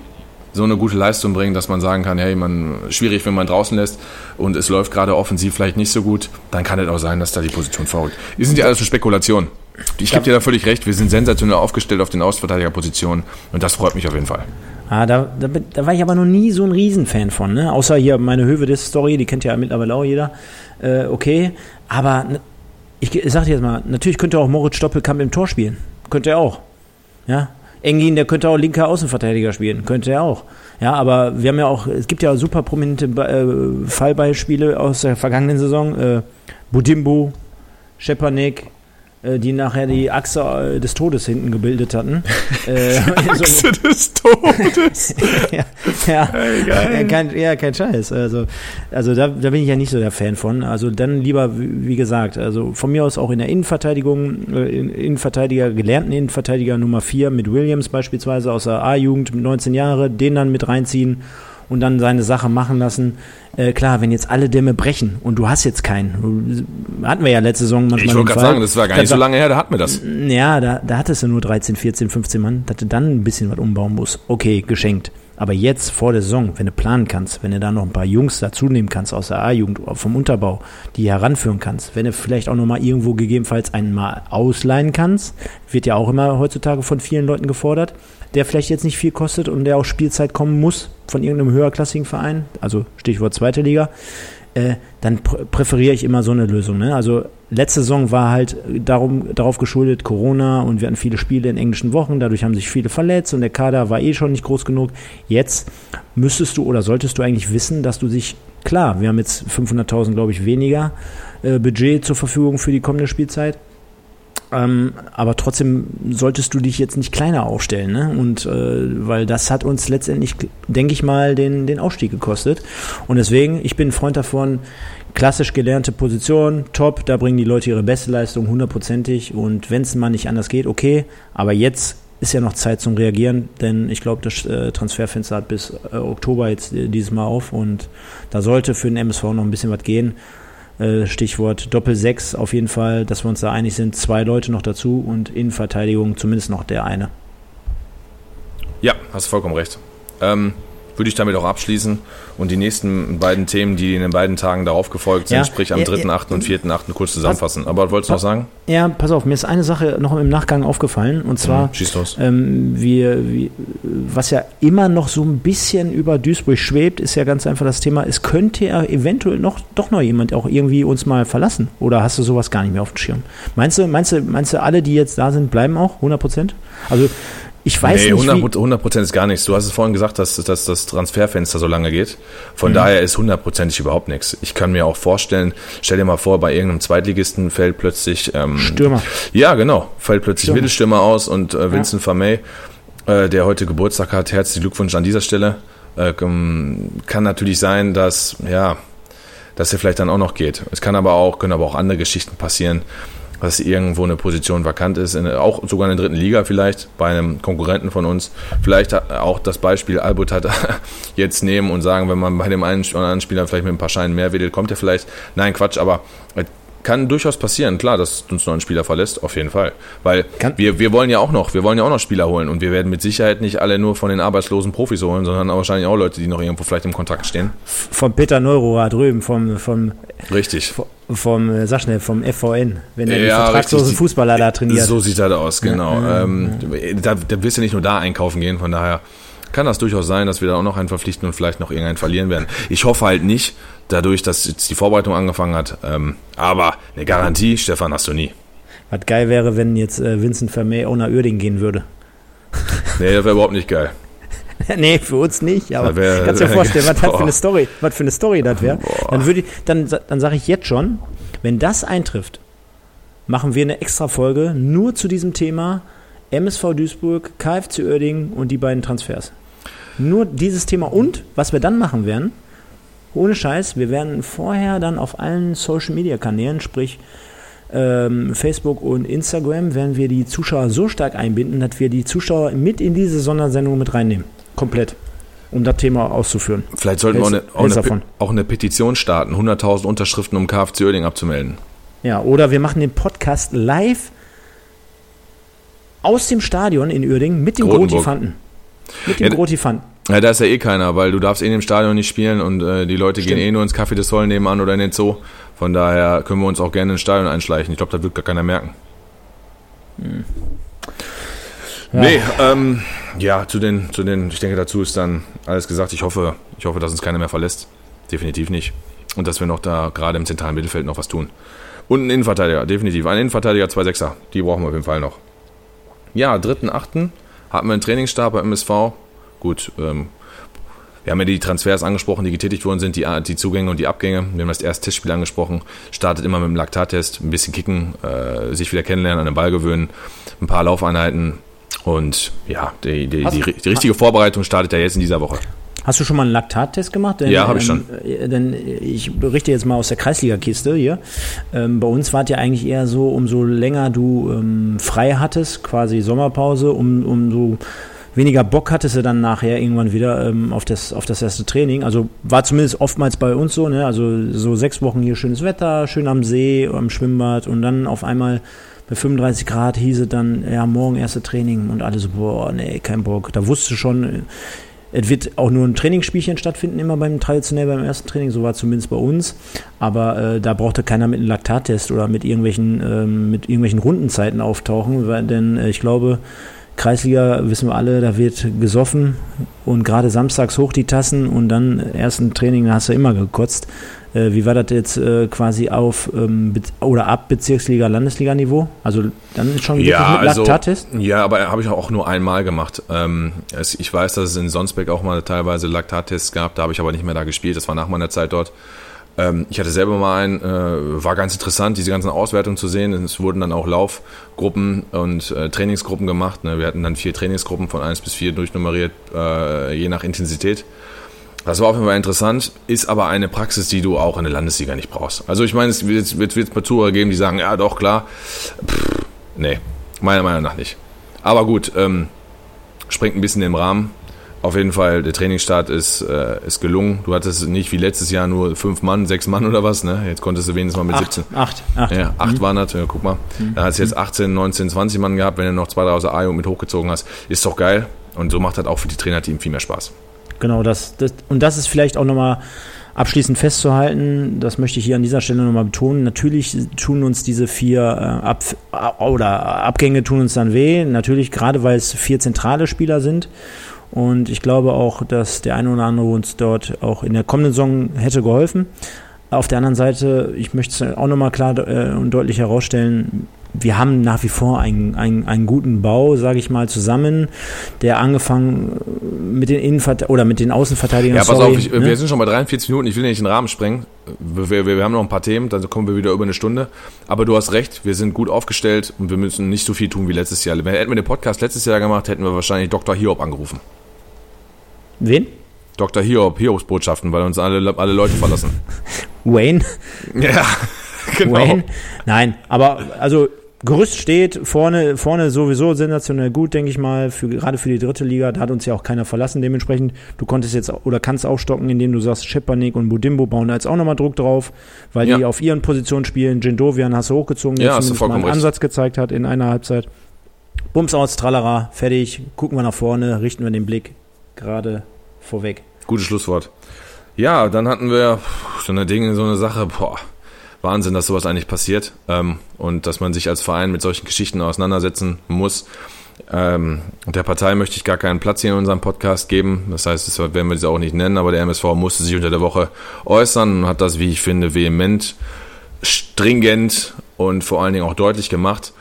so eine gute Leistung bringen, dass man sagen kann, hey, man schwierig, wenn man draußen lässt und es läuft gerade offensiv vielleicht nicht so gut, dann kann es auch sein, dass da die Position verrückt. Die sind ja alles so Spekulationen. Ich gebe dir da völlig recht, wir sind sensationell aufgestellt auf den Außenverteidigerpositionen und das freut mich auf jeden Fall. Ah, da, da, da, war ich aber noch nie so ein Riesenfan von, ne? Außer hier meine Höwe-Story, die kennt ja mittlerweile auch jeder. Äh, okay, aber ich, ich sag dir jetzt mal, natürlich könnte auch Moritz Stoppelkamp im Tor spielen. Könnte er auch. Ja, Engin, der könnte auch linker Außenverteidiger spielen, könnte er auch. Ja, aber wir haben ja auch, es gibt ja super prominente äh, Fallbeispiele aus der vergangenen Saison. Äh, Budimbo, Schepanek, die nachher die Achse äh, des Todes hinten gebildet hatten. Äh, Achse so, des Todes. ja, ja, hey, kein, ja, kein Scheiß. Also, also da, da bin ich ja nicht so der Fan von. Also dann lieber, wie gesagt, also von mir aus auch in der Innenverteidigung, Innenverteidiger, gelernten Innenverteidiger Nummer 4 mit Williams beispielsweise aus der A-Jugend mit 19 Jahren, den dann mit reinziehen und dann seine Sache machen lassen. Äh, klar, wenn jetzt alle Dämme brechen und du hast jetzt keinen, hatten wir ja letzte Saison manchmal. Ich wollte gerade sagen, das war gar nicht so lange her, da hatten wir das. Ja, da, da hattest du nur 13, 14, 15 Mann, dass du dann ein bisschen was umbauen musst. Okay, geschenkt. Aber jetzt vor der Saison, wenn du planen kannst, wenn du da noch ein paar Jungs dazu nehmen kannst aus der A-Jugend, vom Unterbau, die heranführen kannst, wenn du vielleicht auch nochmal irgendwo gegebenenfalls einen mal ausleihen kannst, wird ja auch immer heutzutage von vielen Leuten gefordert, der vielleicht jetzt nicht viel kostet und der auch Spielzeit kommen muss von irgendeinem höherklassigen Verein, also Stichwort zweite Liga, äh, dann pr präferiere ich immer so eine Lösung. Ne? Also letzte Saison war halt darum, darauf geschuldet Corona und wir hatten viele Spiele in englischen Wochen, dadurch haben sich viele verletzt und der Kader war eh schon nicht groß genug. Jetzt müsstest du oder solltest du eigentlich wissen, dass du dich, klar, wir haben jetzt 500.000, glaube ich, weniger äh, Budget zur Verfügung für die kommende Spielzeit ähm, aber trotzdem solltest du dich jetzt nicht kleiner aufstellen, ne? Und äh, weil das hat uns letztendlich, denke ich mal, den, den Aufstieg gekostet. Und deswegen, ich bin ein Freund davon, klassisch gelernte Position, top, da bringen die Leute ihre beste Leistung hundertprozentig und wenn es mal nicht anders geht, okay, aber jetzt ist ja noch Zeit zum Reagieren, denn ich glaube, das äh, Transferfenster hat bis äh, Oktober jetzt äh, dieses Mal auf und da sollte für den MSV noch ein bisschen was gehen. Äh, Stichwort Doppel-6 auf jeden Fall, dass wir uns da einig sind. Zwei Leute noch dazu und Innenverteidigung zumindest noch der eine. Ja, hast vollkommen recht. Ähm, würde ich damit auch abschließen und die nächsten beiden Themen, die in den beiden Tagen darauf gefolgt sind, ja, sprich am 3.8. Ja, und 4.8. kurz zusammenfassen. Aber wolltest du noch sagen? Ja, pass auf, mir ist eine Sache noch im Nachgang aufgefallen und zwar, mhm, ähm, wir, wir, was ja immer noch so ein bisschen über Duisburg schwebt, ist ja ganz einfach das Thema, es könnte ja eventuell noch doch noch jemand auch irgendwie uns mal verlassen oder hast du sowas gar nicht mehr auf dem Schirm? Meinst du, meinst du, meinst du, alle, die jetzt da sind, bleiben auch 100 Prozent? Also ich weiß nee, nicht. 100, 100 ist gar nichts. Du hast es vorhin gesagt, dass, dass das Transferfenster so lange geht. Von mhm. daher ist hundertprozentig überhaupt nichts. Ich kann mir auch vorstellen, stell dir mal vor, bei irgendeinem Zweitligisten fällt plötzlich. Ähm, Stürmer. Ja, genau. Fällt plötzlich Stürmer. Mittelstürmer aus und äh, Vincent ja. Vermey, äh, der heute Geburtstag hat, herzlichen Glückwunsch an dieser Stelle. Äh, kann natürlich sein, dass, ja, dass er vielleicht dann auch noch geht. Es kann aber auch, können aber auch andere Geschichten passieren dass irgendwo eine Position vakant ist, in, auch sogar in der dritten Liga vielleicht, bei einem Konkurrenten von uns. Vielleicht auch das Beispiel Albert hat jetzt nehmen und sagen, wenn man bei dem einen oder anderen Spieler vielleicht mit ein paar Scheinen mehr wedelt, kommt er vielleicht. Nein, Quatsch, aber kann durchaus passieren, klar, dass uns noch ein Spieler verlässt, auf jeden Fall. Weil wir, wir wollen ja auch noch, wir wollen ja auch noch Spieler holen und wir werden mit Sicherheit nicht alle nur von den arbeitslosen Profis holen, sondern wahrscheinlich auch Leute, die noch irgendwo vielleicht im Kontakt stehen. Von Peter Neurohr drüben, vom, vom Richtig. Vom, äh, sag schnell, vom FVN, wenn er ja, vertragslosen richtig. Fußballer da trainiert. So sieht das aus, genau. Ja, ähm, ja. Da, da wirst du nicht nur da einkaufen gehen, von daher kann das durchaus sein, dass wir da auch noch einen verpflichten und vielleicht noch irgendeinen verlieren werden. Ich hoffe halt nicht, dadurch, dass jetzt die Vorbereitung angefangen hat. Ähm, aber eine Garantie, Stefan, hast du nie. Was geil wäre, wenn jetzt äh, Vincent Vermey auch nach Uerdingen gehen würde. Nee, das wäre überhaupt nicht geil. nee, für uns nicht, aber wär, kannst dir vorstellen, was für eine Story, was für eine Story das wäre. Dann würde dann, dann sage ich jetzt schon, wenn das eintrifft, machen wir eine extra Folge nur zu diesem Thema MSV Duisburg, KFC Oerding und die beiden Transfers. Nur dieses Thema und was wir dann machen werden, ohne Scheiß, wir werden vorher dann auf allen Social Media Kanälen, sprich ähm, Facebook und Instagram, werden wir die Zuschauer so stark einbinden, dass wir die Zuschauer mit in diese Sondersendung mit reinnehmen. Komplett. Um das Thema auszuführen. Vielleicht sollten wir auch eine, auch, eine, auch eine, Petition starten, 100.000 Unterschriften, um KFC Oerding abzumelden. Ja, oder wir machen den Podcast live aus dem Stadion in Uerdingen mit dem Grotifanten. Mit dem ja, Grotifanten. Ja, da ist ja eh keiner, weil du darfst eh in dem Stadion nicht spielen und äh, die Leute Stimmt. gehen eh nur ins Café des Soll nebenan oder in den Zoo. Von daher können wir uns auch gerne ins Stadion einschleichen. Ich glaube, da wird gar keiner merken. Hm. Ja. Nee, ähm, ja, zu den, zu den, ich denke, dazu ist dann alles gesagt. Ich hoffe, ich hoffe, dass uns keiner mehr verlässt. Definitiv nicht. Und dass wir noch da gerade im zentralen Mittelfeld noch was tun. Und ein Innenverteidiger, definitiv. Ein Innenverteidiger, zwei Sechser. Die brauchen wir auf jeden Fall noch. Ja, 3.8. hatten wir einen Trainingsstab beim MSV. Gut, ähm, wir haben ja die Transfers angesprochen, die getätigt worden sind, die, die Zugänge und die Abgänge. Wir haben das erste Testspiel angesprochen. Startet immer mit dem Laktattest, ein bisschen kicken, äh, sich wieder kennenlernen, an den Ball gewöhnen, ein paar Laufeinheiten. Und ja, die, die, die, die richtige Vorbereitung startet ja jetzt in dieser Woche. Hast du schon mal einen Laktattest gemacht? Denn, ja, habe ich schon. Ähm, denn ich berichte jetzt mal aus der Kreisliga-Kiste hier. Ähm, bei uns war es ja eigentlich eher so, umso länger du ähm, frei hattest, quasi Sommerpause, um, umso weniger Bock hattest du dann nachher irgendwann wieder ähm, auf, das, auf das erste Training. Also war zumindest oftmals bei uns so, ne? Also so sechs Wochen hier schönes Wetter, schön am See, am Schwimmbad und dann auf einmal bei 35 Grad hieß es dann, ja, morgen erste Training und alles so, boah, nee, kein Bock. Da wusste schon, es wird auch nur ein Trainingsspielchen stattfinden, immer beim traditionell beim ersten Training, so war zumindest bei uns. Aber äh, da brauchte keiner mit einem Laktattest oder mit irgendwelchen, ähm, mit irgendwelchen Rundenzeiten auftauchen, weil, denn äh, ich glaube, Kreisliga wissen wir alle, da wird gesoffen und gerade samstags hoch die Tassen und dann ersten Training hast du immer gekotzt. Äh, wie war das jetzt äh, quasi auf ähm, oder ab Bezirksliga, Landesliga-Niveau? Also dann ist schon wirklich ja, mit also, Laktattest? Ja, aber habe ich auch nur einmal gemacht. Ähm, es, ich weiß, dass es in Sonsbeck auch mal teilweise Laktattests gab, da habe ich aber nicht mehr da gespielt. Das war nach meiner Zeit dort. Ähm, ich hatte selber mal einen, äh, war ganz interessant, diese ganzen Auswertungen zu sehen. Es wurden dann auch Laufgruppen und äh, Trainingsgruppen gemacht. Ne? Wir hatten dann vier Trainingsgruppen von eins bis vier durchnummeriert, äh, je nach Intensität. Das war auf jeden Fall interessant, ist aber eine Praxis, die du auch in der Landesliga nicht brauchst. Also ich meine, es wird, wird, wird Zuhörer geben, die sagen, ja doch, klar. Pff, nee, meiner Meinung nach nicht. Aber gut, ähm, springt ein bisschen im Rahmen. Auf jeden Fall, der Trainingsstart ist, äh, ist gelungen. Du hattest nicht wie letztes Jahr nur fünf Mann, sechs Mann oder was, ne? Jetzt konntest du wenigstens mal mit acht, 17. Acht, acht. Ja, acht mhm. waren das, ja, guck mal. Mhm. Da hast du jetzt 18, 19, 20 Mann gehabt, wenn du noch zwei, drei aus der A mit hochgezogen hast. Ist doch geil. Und so macht das auch für die Trainerteam viel mehr Spaß. Genau, das, das, und das ist vielleicht auch nochmal abschließend festzuhalten, das möchte ich hier an dieser Stelle nochmal betonen. Natürlich tun uns diese vier äh, Ab oder Abgänge tun uns dann weh. Natürlich gerade, weil es vier zentrale Spieler sind und ich glaube auch, dass der eine oder andere uns dort auch in der kommenden Saison hätte geholfen. Auf der anderen Seite, ich möchte es auch nochmal klar äh, und deutlich herausstellen, wir haben nach wie vor einen, einen, einen guten Bau, sage ich mal, zusammen, der angefangen mit den Innenvert oder mit den Außenverteidigern. Ja, pass sorry, auf, ich, ne? wir sind schon bei 43 Minuten, ich will nicht den Rahmen sprengen. Wir, wir, wir, haben noch ein paar Themen, dann kommen wir wieder über eine Stunde. Aber du hast recht, wir sind gut aufgestellt und wir müssen nicht so viel tun wie letztes Jahr. Hätten wir den Podcast letztes Jahr gemacht, hätten wir wahrscheinlich Dr. Hiob angerufen. Wen? Dr. Hiob, Hiobs Botschaften, weil uns alle, alle Leute verlassen. Wayne? Ja, genau. Wayne? Nein, aber also Gerüst steht, vorne, vorne sowieso sensationell gut, denke ich mal, für, gerade für die dritte Liga. Da hat uns ja auch keiner verlassen. Dementsprechend, du konntest jetzt oder kannst aufstocken, indem du sagst, Schepanik und Budimbo bauen da jetzt auch nochmal Druck drauf, weil ja. die auf ihren Positionen spielen. Jindovian hast du hochgezogen, der ja, zumindest mal einen Ansatz gezeigt hat in einer Halbzeit. Bums aus, Tralala, fertig, gucken wir nach vorne, richten wir den Blick gerade vorweg. Gutes Schlusswort. Ja, dann hatten wir so eine Dinge, so eine Sache, boah, Wahnsinn, dass sowas eigentlich passiert ähm, und dass man sich als Verein mit solchen Geschichten auseinandersetzen muss. Ähm, der Partei möchte ich gar keinen Platz hier in unserem Podcast geben. Das heißt, das werden wir sie auch nicht nennen, aber der MSV musste sich unter der Woche äußern und hat das, wie ich finde, vehement, stringent und vor allen Dingen auch deutlich gemacht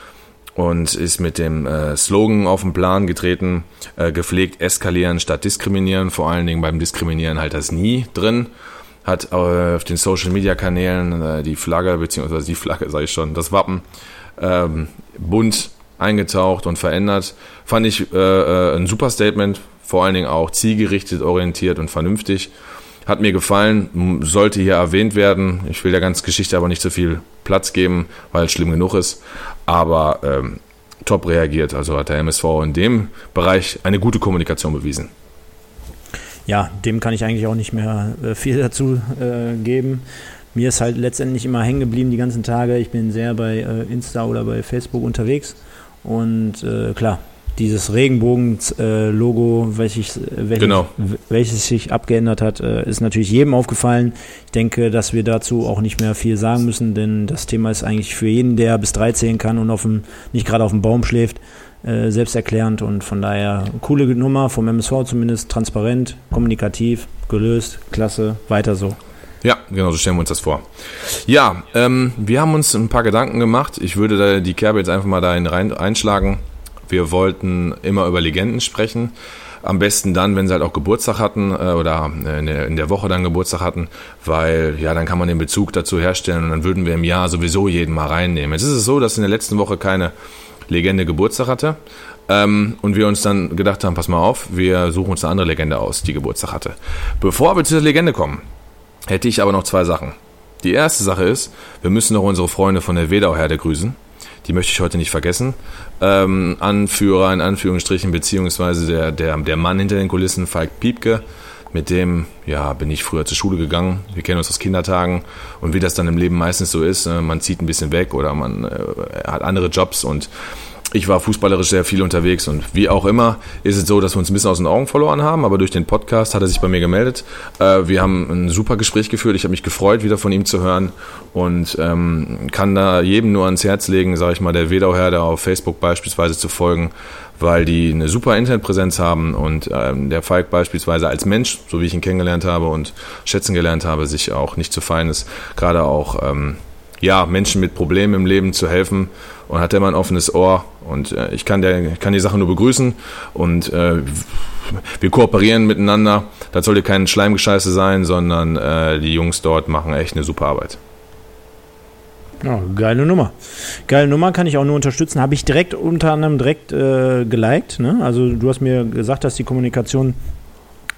und ist mit dem äh, Slogan auf den Plan getreten, äh, gepflegt eskalieren statt diskriminieren, vor allen Dingen beim Diskriminieren halt das nie drin, hat äh, auf den Social Media Kanälen äh, die Flagge, beziehungsweise die Flagge sage ich schon, das Wappen ähm, bunt eingetaucht und verändert. Fand ich äh, äh, ein super Statement, vor allen Dingen auch zielgerichtet, orientiert und vernünftig. Hat mir gefallen, sollte hier erwähnt werden. Ich will der ganzen Geschichte aber nicht so viel Platz geben, weil es schlimm genug ist. Aber ähm, top reagiert. Also hat der MSV in dem Bereich eine gute Kommunikation bewiesen. Ja, dem kann ich eigentlich auch nicht mehr äh, viel dazu äh, geben. Mir ist halt letztendlich immer hängen geblieben die ganzen Tage. Ich bin sehr bei äh, Insta oder bei Facebook unterwegs. Und äh, klar, dieses Regenbogen-Logo, welches, welches, genau. welches sich abgeändert hat, äh, ist natürlich jedem aufgefallen. Ich denke, dass wir dazu auch nicht mehr viel sagen müssen, denn das Thema ist eigentlich für jeden, der bis drei zählen kann und auf dem, nicht gerade auf dem Baum schläft, äh, selbsterklärend und von daher coole Nummer vom MSV zumindest, transparent, kommunikativ, gelöst, klasse, weiter so. Ja, genau, so stellen wir uns das vor. Ja, ähm, wir haben uns ein paar Gedanken gemacht. Ich würde da die Kerbe jetzt einfach mal da rein, einschlagen. Wir wollten immer über Legenden sprechen. Am besten dann, wenn sie halt auch Geburtstag hatten äh, oder in der, in der Woche dann Geburtstag hatten, weil ja, dann kann man den Bezug dazu herstellen und dann würden wir im Jahr sowieso jeden mal reinnehmen. Jetzt ist es so, dass in der letzten Woche keine Legende Geburtstag hatte ähm, und wir uns dann gedacht haben, pass mal auf, wir suchen uns eine andere Legende aus, die Geburtstag hatte. Bevor wir zu der Legende kommen, hätte ich aber noch zwei Sachen. Die erste Sache ist, wir müssen noch unsere Freunde von der Wedau-Herde grüßen die möchte ich heute nicht vergessen. Ähm, Anführer in Anführungsstrichen, beziehungsweise der, der, der Mann hinter den Kulissen, Falk Piepke, mit dem ja, bin ich früher zur Schule gegangen. Wir kennen uns aus Kindertagen und wie das dann im Leben meistens so ist, äh, man zieht ein bisschen weg oder man äh, hat andere Jobs und ich war fußballerisch sehr viel unterwegs und wie auch immer ist es so, dass wir uns ein bisschen aus den Augen verloren haben, aber durch den Podcast hat er sich bei mir gemeldet. Äh, wir haben ein super Gespräch geführt. Ich habe mich gefreut, wieder von ihm zu hören und ähm, kann da jedem nur ans Herz legen, sage ich mal, der Wedauherde auf Facebook beispielsweise zu folgen, weil die eine super Internetpräsenz haben und ähm, der Falk beispielsweise als Mensch, so wie ich ihn kennengelernt habe und schätzen gelernt habe, sich auch nicht zu fein ist, gerade auch ähm, ja, Menschen mit Problemen im Leben zu helfen und hat immer ein offenes Ohr und äh, ich kann, der, kann die Sache nur begrüßen und äh, wir kooperieren miteinander. Das sollte kein Schleimgescheiße sein, sondern äh, die Jungs dort machen echt eine super Arbeit. Ja, geile Nummer. Geile Nummer kann ich auch nur unterstützen. Habe ich direkt unter anderem direkt äh, geliked. Ne? Also du hast mir gesagt, dass die Kommunikation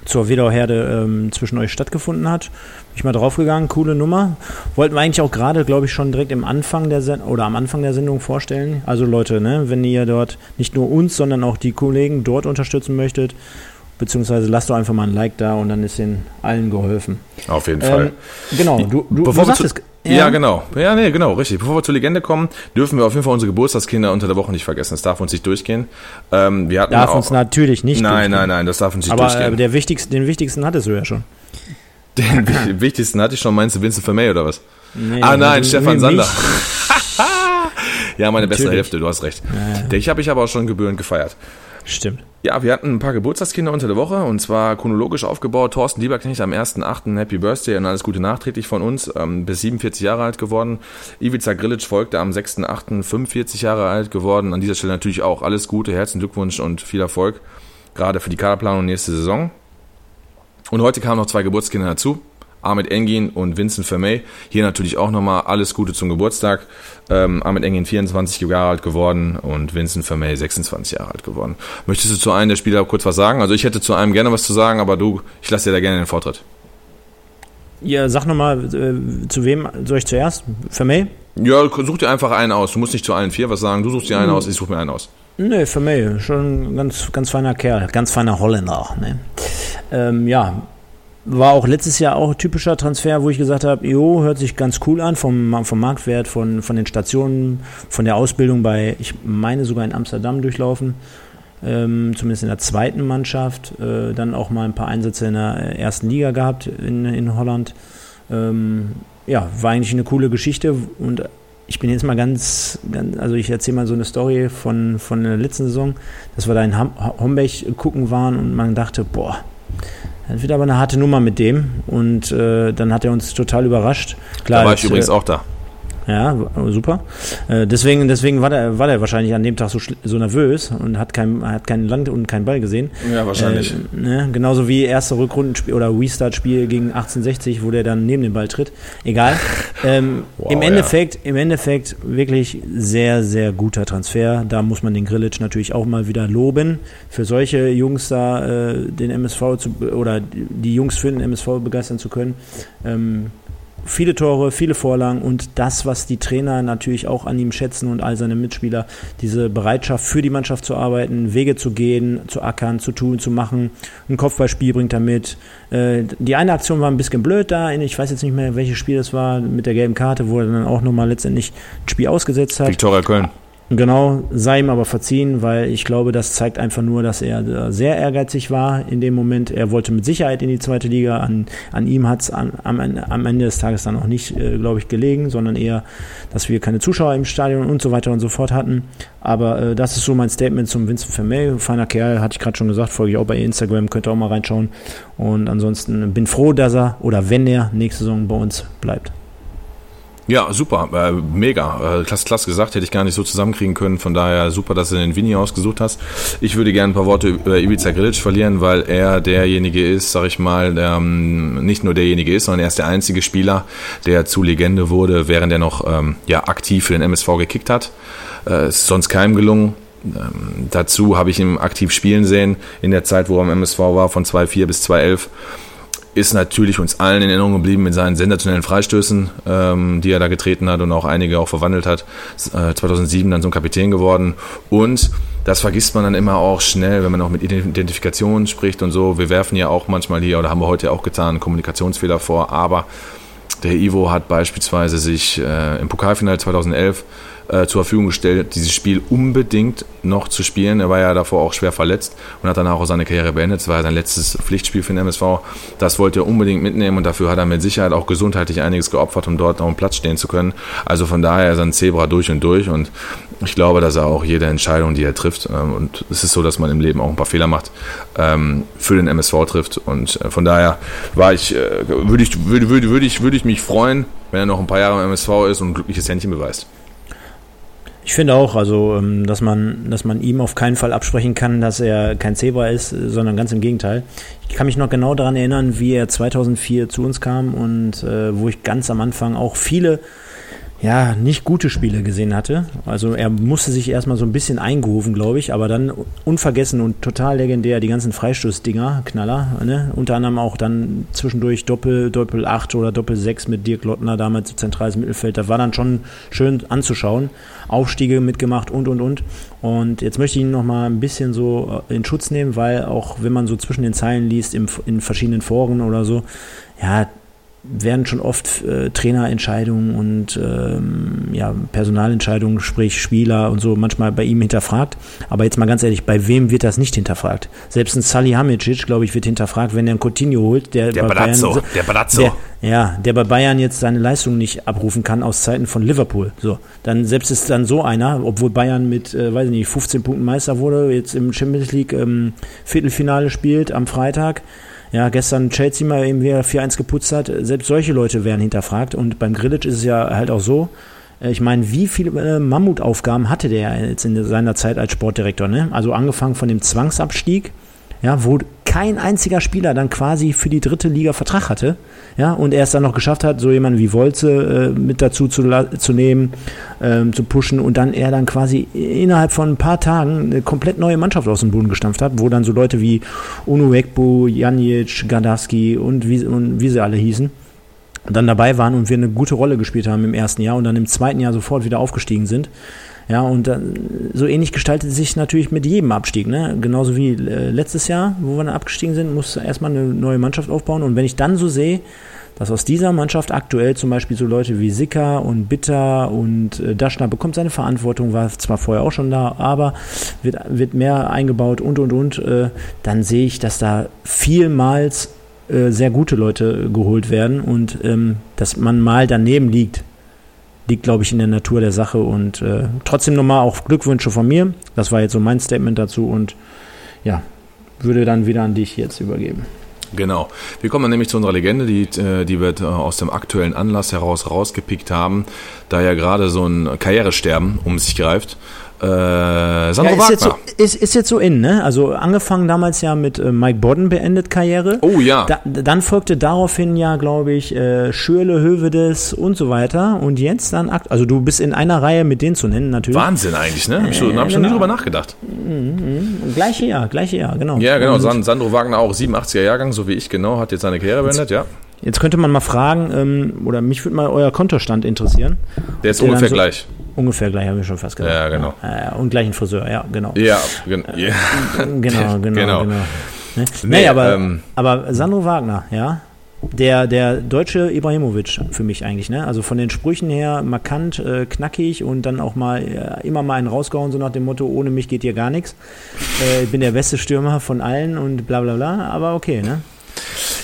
zur Wedauherde ähm, zwischen euch stattgefunden hat. Bin ich mal draufgegangen, coole Nummer. Wollten wir eigentlich auch gerade, glaube ich, schon direkt im Anfang der Sendung oder am Anfang der Sendung vorstellen. Also Leute, ne, wenn ihr dort nicht nur uns, sondern auch die Kollegen dort unterstützen möchtet, beziehungsweise lasst doch einfach mal ein Like da und dann ist den allen geholfen. Auf jeden ähm, Fall. Genau, du, du, Bevor du sagtest, ja. ja. genau. Ja, nee, genau, richtig. Bevor wir zur Legende kommen, dürfen wir auf jeden Fall unsere Geburtstagskinder unter der Woche nicht vergessen. Das darf uns nicht durchgehen. Ähm, wir hatten darf auch, uns natürlich nicht Nein, durchgehen. nein, nein, das darf uns nicht Aber, durchgehen. Aber der wichtigste, den wichtigsten hattest du ja schon. Den wichtigsten hatte ich schon, meinst du Vincent Vermey oder was? Nee, ah nein, also, Stefan Sander. ja, meine beste Hälfte, du hast recht. Ja, Ich habe ich aber auch schon gebührend gefeiert. Stimmt. Ja, wir hatten ein paar Geburtstagskinder unter der Woche und zwar chronologisch aufgebaut. Thorsten Lieberknecht am 1.8. Happy Birthday und alles Gute nachträglich von uns, ähm, bis 47 Jahre alt geworden. Ivica Grilic folgte am 6.8. 45 Jahre alt geworden. An dieser Stelle natürlich auch alles Gute, herzlichen Glückwunsch und viel Erfolg, gerade für die Kaderplanung nächste Saison. Und heute kamen noch zwei Geburtskinder dazu. Ahmed Engin und Vincent Vermey. Hier natürlich auch nochmal alles Gute zum Geburtstag. Ähm, Ahmed Engin 24 Jahre alt geworden und Vincent Vermey 26 Jahre alt geworden. Möchtest du zu einem der Spieler kurz was sagen? Also ich hätte zu einem gerne was zu sagen, aber du, ich lasse dir da gerne den Vortritt. Ja, sag nochmal, äh, zu wem soll ich zuerst? Vermey? Ja, such dir einfach einen aus. Du musst nicht zu allen vier was sagen. Du suchst dir einen mhm. aus, ich suche mir einen aus. Nee, Vermey, schon ein ganz, ganz feiner Kerl, ganz feiner Holländer. Ne? Ähm, ja, war auch letztes Jahr auch ein typischer Transfer, wo ich gesagt habe, jo, hört sich ganz cool an vom, vom Marktwert, von, von den Stationen, von der Ausbildung bei, ich meine sogar in Amsterdam durchlaufen, ähm, zumindest in der zweiten Mannschaft, äh, dann auch mal ein paar Einsätze in der ersten Liga gehabt in, in Holland. Ähm, ja, war eigentlich eine coole Geschichte. Und ich bin jetzt mal ganz, ganz also ich erzähle mal so eine Story von, von der letzten Saison, dass wir da in Homberg gucken waren und man dachte, boah, das wird aber eine harte Nummer mit dem. Und äh, dann hat er uns total überrascht. Klar, da war ich übrigens äh, auch da. Ja, super. Äh, deswegen, deswegen war der, war der wahrscheinlich an dem Tag so, so nervös und hat kein, hat kein Land und keinen Ball gesehen. Ja, wahrscheinlich. Äh, ne? Genauso wie erste Rückrundenspiel oder Restart-Spiel gegen 1860, wo der dann neben den Ball tritt. Egal. Ähm, wow, Im Endeffekt, ja. im Endeffekt wirklich sehr, sehr guter Transfer. Da muss man den Grillitsch natürlich auch mal wieder loben. Für solche Jungs da äh, den MSV zu, oder die Jungs für den MSV begeistern zu können. Ähm, viele Tore, viele Vorlagen und das, was die Trainer natürlich auch an ihm schätzen und all seine Mitspieler, diese Bereitschaft für die Mannschaft zu arbeiten, Wege zu gehen, zu ackern, zu tun, zu machen. Ein Kopfballspiel bringt er mit. Äh, die eine Aktion war ein bisschen blöd da, ich weiß jetzt nicht mehr, welches Spiel das war, mit der gelben Karte, wo er dann auch nochmal letztendlich ein Spiel ausgesetzt hat. Viktoria Köln. Genau, sei ihm aber verziehen, weil ich glaube, das zeigt einfach nur, dass er sehr ehrgeizig war in dem Moment. Er wollte mit Sicherheit in die zweite Liga. An, an ihm hat es am, am, Ende des Tages dann auch nicht, äh, glaube ich, gelegen, sondern eher, dass wir keine Zuschauer im Stadion und so weiter und so fort hatten. Aber äh, das ist so mein Statement zum Vincent Vermey. Feiner Kerl, hatte ich gerade schon gesagt, folge ich auch bei Instagram, könnt ihr auch mal reinschauen. Und ansonsten bin froh, dass er oder wenn er nächste Saison bei uns bleibt. Ja, super, äh, mega. Äh, klasse, klasse gesagt, hätte ich gar nicht so zusammenkriegen können. Von daher super, dass du den Vini ausgesucht hast. Ich würde gerne ein paar Worte über Ivica Grilic verlieren, weil er derjenige ist, sag ich mal, der ähm, nicht nur derjenige ist, sondern er ist der einzige Spieler, der zu Legende wurde, während er noch ähm, ja, aktiv für den MSV gekickt hat. Äh, ist sonst keinem gelungen. Ähm, dazu habe ich ihn aktiv spielen sehen in der Zeit, wo er am MSV war, von 2004 bis 2011 ist natürlich uns allen in Erinnerung geblieben mit seinen sensationellen Freistößen, ähm, die er da getreten hat und auch einige auch verwandelt hat. Äh, 2007 dann zum Kapitän geworden. Und das vergisst man dann immer auch schnell, wenn man auch mit Identifikation spricht und so. Wir werfen ja auch manchmal hier, oder haben wir heute auch getan, Kommunikationsfehler vor. Aber der Ivo hat beispielsweise sich äh, im Pokalfinale 2011 äh, zur Verfügung gestellt, dieses Spiel unbedingt noch zu spielen. Er war ja davor auch schwer verletzt und hat danach auch seine Karriere beendet. Das war sein letztes Pflichtspiel für den MSV. Das wollte er unbedingt mitnehmen und dafür hat er mit Sicherheit auch gesundheitlich einiges geopfert, um dort auf dem Platz stehen zu können. Also von daher ist er ein Zebra durch und durch und ich glaube, dass er auch jede Entscheidung, die er trifft, ähm, und es ist so, dass man im Leben auch ein paar Fehler macht, ähm, für den MSV trifft. Und äh, von daher war ich, äh, würde ich, würde, würde, würde ich, würde ich mich freuen, wenn er noch ein paar Jahre im MSV ist und ein glückliches Händchen beweist. Ich finde auch, also, ähm, dass man, dass man ihm auf keinen Fall absprechen kann, dass er kein Zebra ist, sondern ganz im Gegenteil. Ich kann mich noch genau daran erinnern, wie er 2004 zu uns kam und äh, wo ich ganz am Anfang auch viele ja, nicht gute Spiele gesehen hatte. Also er musste sich erstmal so ein bisschen eingerufen, glaube ich, aber dann unvergessen und total legendär die ganzen Freistoßdinger, Knaller, ne? unter anderem auch dann zwischendurch Doppel, Doppel 8 oder Doppel 6 mit Dirk Lottner damals zentrales Mittelfeld. Das war dann schon schön anzuschauen. Aufstiege mitgemacht und und und. Und jetzt möchte ich ihn nochmal ein bisschen so in Schutz nehmen, weil auch wenn man so zwischen den Zeilen liest, im, in verschiedenen Foren oder so, ja, werden schon oft äh, Trainerentscheidungen und ähm, ja, Personalentscheidungen, sprich Spieler und so, manchmal bei ihm hinterfragt. Aber jetzt mal ganz ehrlich, bei wem wird das nicht hinterfragt? Selbst ein Salihamidzic, glaube ich, wird hinterfragt, wenn er einen Coutinho holt, der, der bei Bayern, der Brazzo. Der, ja, der bei Bayern jetzt seine Leistung nicht abrufen kann aus Zeiten von Liverpool. So, dann selbst ist dann so einer, obwohl Bayern mit, äh, weiß ich nicht, 15 Punkten Meister wurde, jetzt im Champions League ähm, Viertelfinale spielt am Freitag ja, gestern Chelsea mal eben wieder 4-1 geputzt hat, selbst solche Leute werden hinterfragt. Und beim Grillage ist es ja halt auch so, äh, ich meine, wie viele äh, Mammutaufgaben hatte der jetzt in seiner Zeit als Sportdirektor? Ne? Also angefangen von dem Zwangsabstieg, ja, wo kein einziger Spieler dann quasi für die dritte Liga Vertrag hatte, ja, und er es dann noch geschafft hat, so jemanden wie Wolze äh, mit dazu zu, zu nehmen, ähm, zu pushen und dann er dann quasi innerhalb von ein paar Tagen eine komplett neue Mannschaft aus dem Boden gestampft hat, wo dann so Leute wie Unuekbu, Janic, Gardaski und wie, und wie sie alle hießen, dann dabei waren und wir eine gute Rolle gespielt haben im ersten Jahr und dann im zweiten Jahr sofort wieder aufgestiegen sind. Ja, und äh, so ähnlich gestaltet sich natürlich mit jedem Abstieg. Ne? Genauso wie äh, letztes Jahr, wo wir dann abgestiegen sind, muss erstmal eine neue Mannschaft aufbauen. Und wenn ich dann so sehe, dass aus dieser Mannschaft aktuell zum Beispiel so Leute wie Sicker und Bitter und äh, Daschner bekommt seine Verantwortung, war zwar vorher auch schon da, aber wird, wird mehr eingebaut und und und, äh, dann sehe ich, dass da vielmals äh, sehr gute Leute geholt werden und ähm, dass man mal daneben liegt liegt, glaube ich, in der Natur der Sache. Und äh, trotzdem nochmal auch Glückwünsche von mir. Das war jetzt so mein Statement dazu und ja, würde dann wieder an dich jetzt übergeben. Genau. Wir kommen nämlich zu unserer Legende, die, äh, die wir äh, aus dem aktuellen Anlass heraus rausgepickt haben, da ja gerade so ein Karrieresterben um sich greift. Äh, Sandro Ja, ist, Wagner. jetzt so, ist, ist jetzt so in, ne? Also angefangen damals ja mit äh, Mike Bodden beendet Karriere. Oh ja. Da, dann folgte daraufhin ja, glaube ich, äh, Schürle, Hövedes und so weiter. Und jetzt dann, akt- also du bist in einer Reihe mit denen zu nennen, natürlich. Wahnsinn eigentlich, ne? Hab ich, schon, hab ich schon nie genau. drüber nachgedacht. Gleiche Jahr, gleiche Jahr, genau. Ja, genau. San, Sandro Wagner auch 87er Jahrgang, so wie ich genau, hat jetzt seine Karriere beendet, ja. Jetzt könnte man mal fragen, ähm, oder mich würde mal euer Kontostand interessieren. Der ist ungefähr so- gleich. Ungefähr gleich, habe ich schon fast gesagt. Ja, genau. Äh, und gleichen Friseur, ja, genau. Ja, gen ja. Genau, genau, genau. Genau. Ne? Nee, Nee, aber, ähm, aber Sandro Wagner, ja, der, der deutsche Ibrahimovic für mich eigentlich, ne? Also von den Sprüchen her markant, äh, knackig und dann auch mal äh, immer mal einen rausgehauen, so nach dem Motto, ohne mich geht hier gar nichts. Äh, ich bin der beste Stürmer von allen und bla bla bla, aber okay, ne?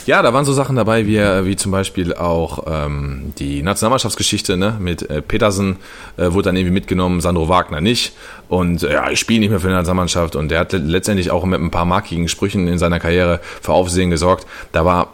Ja, da waren so Sachen dabei, wie, wie zum Beispiel auch ähm, die Nationalmannschaftsgeschichte ne? mit äh, Petersen äh, wurde dann irgendwie mitgenommen, Sandro Wagner nicht. Und äh, ja, ich spiele nicht mehr für die Nationalmannschaft. Und der hat letztendlich auch mit ein paar markigen Sprüchen in seiner Karriere für Aufsehen gesorgt. Da war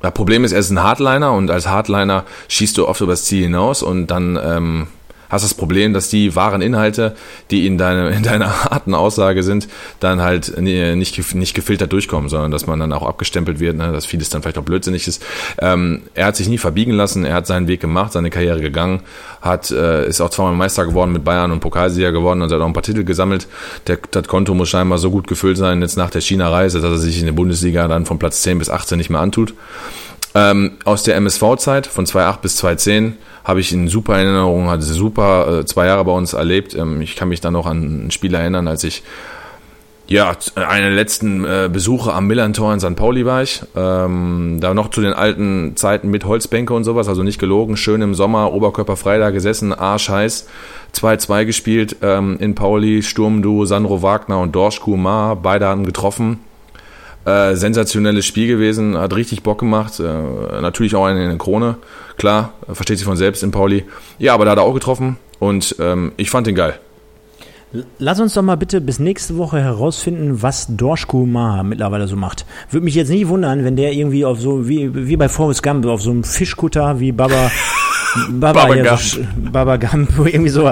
das Problem ist, er ist ein Hardliner und als Hardliner schießt du oft übers Ziel hinaus und dann ähm, hast das Problem, dass die wahren Inhalte, die in, deine, in deiner harten Aussage sind, dann halt nicht, nicht gefiltert durchkommen, sondern dass man dann auch abgestempelt wird, ne, dass vieles dann vielleicht auch blödsinnig ist. Ähm, er hat sich nie verbiegen lassen, er hat seinen Weg gemacht, seine Karriere gegangen, hat, äh, ist auch zweimal Meister geworden mit Bayern und Pokalsieger geworden und hat auch ein paar Titel gesammelt. Der, das Konto muss scheinbar so gut gefüllt sein jetzt nach der China-Reise, dass er sich in der Bundesliga dann von Platz 10 bis 18 nicht mehr antut. Ähm, aus der MSV-Zeit von 2008 bis 2010 habe ich in super Erinnerung, hatte super äh, zwei Jahre bei uns erlebt. Ähm, ich kann mich dann noch an ein Spiel erinnern, als ich ja, eine der letzten äh, Besuche am Millantor in St. Pauli war ich. Ähm, da noch zu den alten Zeiten mit Holzbänke und sowas, also nicht gelogen. Schön im Sommer, oberkörperfrei da gesessen, arschheiß. 2-2 gespielt ähm, in Pauli, Sturmduo, Sandro Wagner und Dorsch Kumar. Beide haben getroffen. Äh, sensationelles Spiel gewesen, hat richtig Bock gemacht. Äh, natürlich auch eine, eine Krone, klar, versteht sich von selbst in Pauli. Ja, aber da hat er auch getroffen und ähm, ich fand ihn geil. Lass uns doch mal bitte bis nächste Woche herausfinden, was Dorschku Maha mittlerweile so macht. Würde mich jetzt nicht wundern, wenn der irgendwie auf so, wie, wie bei Forrest Gump, auf so einem Fischkutter wie Baba, Baba, Baba ja, Gump. so, Baba Gump, irgendwie so.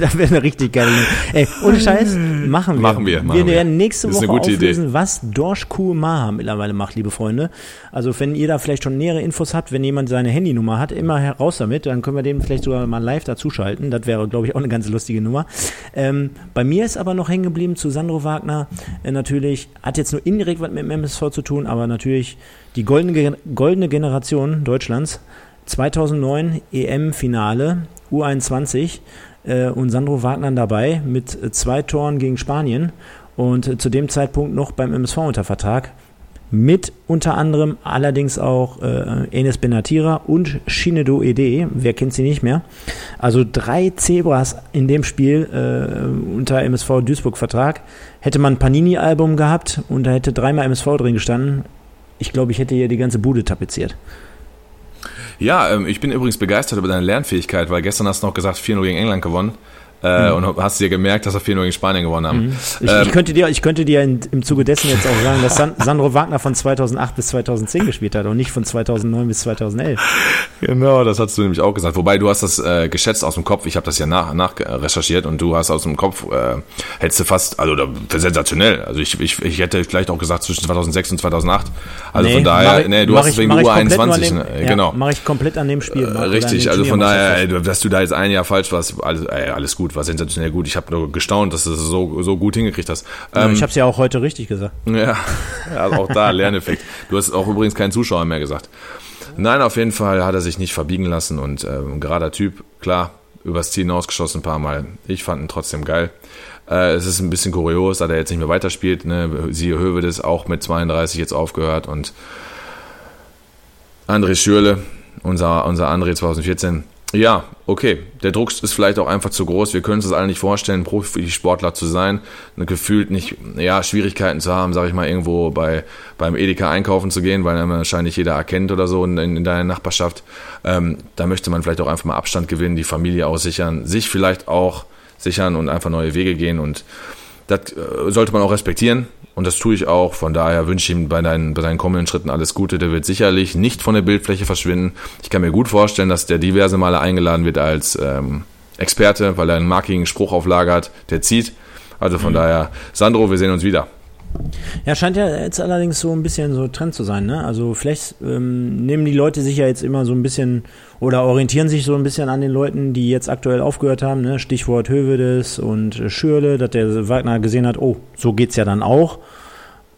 das wäre eine richtig geile Nummer. Ey, ohne Scheiß, machen wir. Machen wir, machen wir werden nächste Woche auflösen, was Dorschku Maha mittlerweile macht, liebe Freunde. Also wenn ihr da vielleicht schon nähere Infos habt, wenn jemand seine Handynummer hat, immer heraus damit, dann können wir dem vielleicht sogar mal live dazuschalten. Das wäre, glaube ich, auch eine ganz lustige Nummer. Ähm, bei mir ist aber noch hängen geblieben zu Sandro Wagner. Äh, natürlich hat jetzt nur indirekt was mit dem MSV zu tun, aber natürlich die goldene, goldene Generation Deutschlands. 2009 EM-Finale U21 äh, und Sandro Wagner dabei mit äh, zwei Toren gegen Spanien und äh, zu dem Zeitpunkt noch beim MSV unter Vertrag mit unter anderem allerdings auch äh, Enes Benatira und Shinedo Ede, wer kennt sie nicht mehr. Also drei Zebras in dem Spiel äh, unter MSV Duisburg Vertrag. Hätte man ein Panini-Album gehabt und da hätte dreimal MSV drin gestanden, ich glaube, ich hätte hier die ganze Bude tapeziert. Ja, ähm, ich bin übrigens begeistert über deine Lernfähigkeit, weil gestern hast du noch gesagt, 4-0 gegen England gewonnen. Äh, Und hast dir gemerkt, dass wir 4-0 gegen Spanien gewonnen haben. Ich, Ähm, ich könnte dir, ich könnte dir in, im Zuge dessen jetzt auch sagen, dass San, Sandro Wagner von 2008 bis 2010 gespielt hat und nicht von 2009 bis 2011. Genau, das hast du nämlich auch gesagt. Wobei du hast das äh, geschätzt aus dem Kopf. Ich habe das ja nach, nach äh, recherchiert und du hast aus dem Kopf äh, hättest du fast, also sensationell. Also ich, ich, ich hätte vielleicht auch gesagt zwischen 2006 und 2008. Also Nee, von daher, ich- nee, du hast ich- wegen mach ich komplett nur an U21, dem- ne? ja, genau. Mache ich komplett an dem Spiel. Äh, Richtig, also von daher, dass du da jetzt ein Jahr falsch warst, alles, alles gut, war sensationell gut. Ich habe nur gestaunt, dass du es so, so gut hingekriegt hast. Ja, Ähm, ich habe es ja auch heute richtig gesagt. ja, ja, auch da Lerneffekt. Du hast auch übrigens keinen Zuschauer mehr gesagt. Nein, auf jeden Fall hat er sich nicht verbiegen lassen und ähm, ein gerader Typ, klar, übers Ziel hinausgeschossen ein paar Mal. Ich fand ihn trotzdem geil. Äh, es ist ein bisschen kurios, da er jetzt nicht mehr weiterspielt. Ne? Siehe Hövedes auch mit 32 jetzt aufgehört und André Schürle, unser, unser André 2014. Ja, okay. Der Druck ist vielleicht auch einfach zu groß. Wir können uns das alle nicht vorstellen, Profisportler zu sein, und gefühlt nicht, ja, Schwierigkeiten zu haben, sage ich mal, irgendwo bei beim Edeka einkaufen zu gehen, weil dann wahrscheinlich jeder erkennt oder so in, in deiner Nachbarschaft. Ähm, da möchte man vielleicht auch einfach mal Abstand gewinnen, die Familie aussichern, sich vielleicht auch sichern und einfach neue Wege gehen und Das äh, sollte man auch respektieren. Und das tue ich auch. Von daher wünsche ich ihm bei, deinen, bei seinen kommenden Schritten alles Gute. Der wird sicherlich nicht von der Bildfläche verschwinden. Ich kann mir gut vorstellen, dass der diverse Male eingeladen wird als ähm, Experte, weil er einen markigen Spruch auflagert, der zieht. Also von mhm. daher, Sandro, wir sehen uns wieder. Ja, scheint ja jetzt allerdings so ein bisschen so Trend zu sein, ne? Also vielleicht ähm, nehmen die Leute sich ja jetzt immer so ein bisschen oder orientieren sich so ein bisschen an den Leuten, die jetzt aktuell aufgehört haben, ne? Stichwort Hövedes und Schürle, dass der Wagner gesehen hat, oh, so geht's ja dann auch.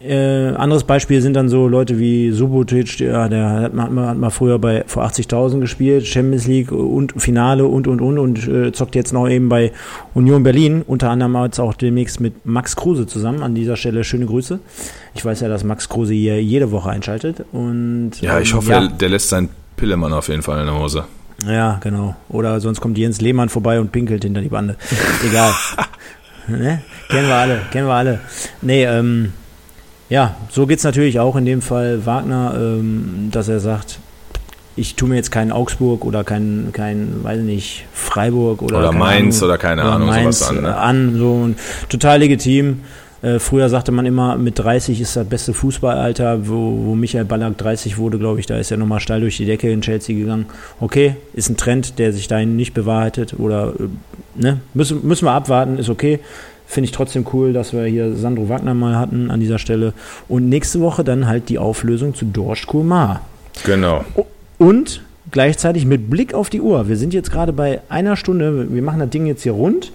Äh, anderes Beispiel sind dann so Leute wie Subotic, ja, der hat mal, hat mal früher bei vor 80.000 gespielt, Champions League und Finale und und und und äh, zockt jetzt noch eben bei Union Berlin, unter anderem jetzt auch demnächst mit Max Kruse zusammen. An dieser Stelle schöne Grüße. Ich weiß ja, dass Max Kruse hier jede Woche einschaltet und ja, ich ähm, hoffe, ja. Der, der lässt seinen Pillemann auf jeden Fall in der Hose. Ja, genau. Oder sonst kommt Jens Lehmann vorbei und pinkelt hinter die Bande. Egal. ne? Kennen wir alle, kennen wir alle. Nee, ähm, ja, so geht es natürlich auch in dem Fall Wagner, ähm, dass er sagt, ich tue mir jetzt keinen Augsburg oder kein, kein weiß nicht, Freiburg oder, oder Mainz Ahnung, oder keine oder Ahnung, Mainz sowas an. Ne? an so total legitim. Äh, früher sagte man immer, mit 30 ist das beste Fußballalter, wo, wo Michael Ballack 30 wurde, glaube ich, da ist er nochmal steil durch die Decke in Chelsea gegangen. Okay, ist ein Trend, der sich dahin nicht bewahrheitet oder äh, ne, müssen, müssen wir abwarten, ist okay. Finde ich trotzdem cool, dass wir hier Sandro Wagner mal hatten an dieser Stelle. Und nächste Woche dann halt die Auflösung zu Dorsch Kurmar. Genau. Und gleichzeitig mit Blick auf die Uhr. Wir sind jetzt gerade bei einer Stunde. Wir machen das Ding jetzt hier rund.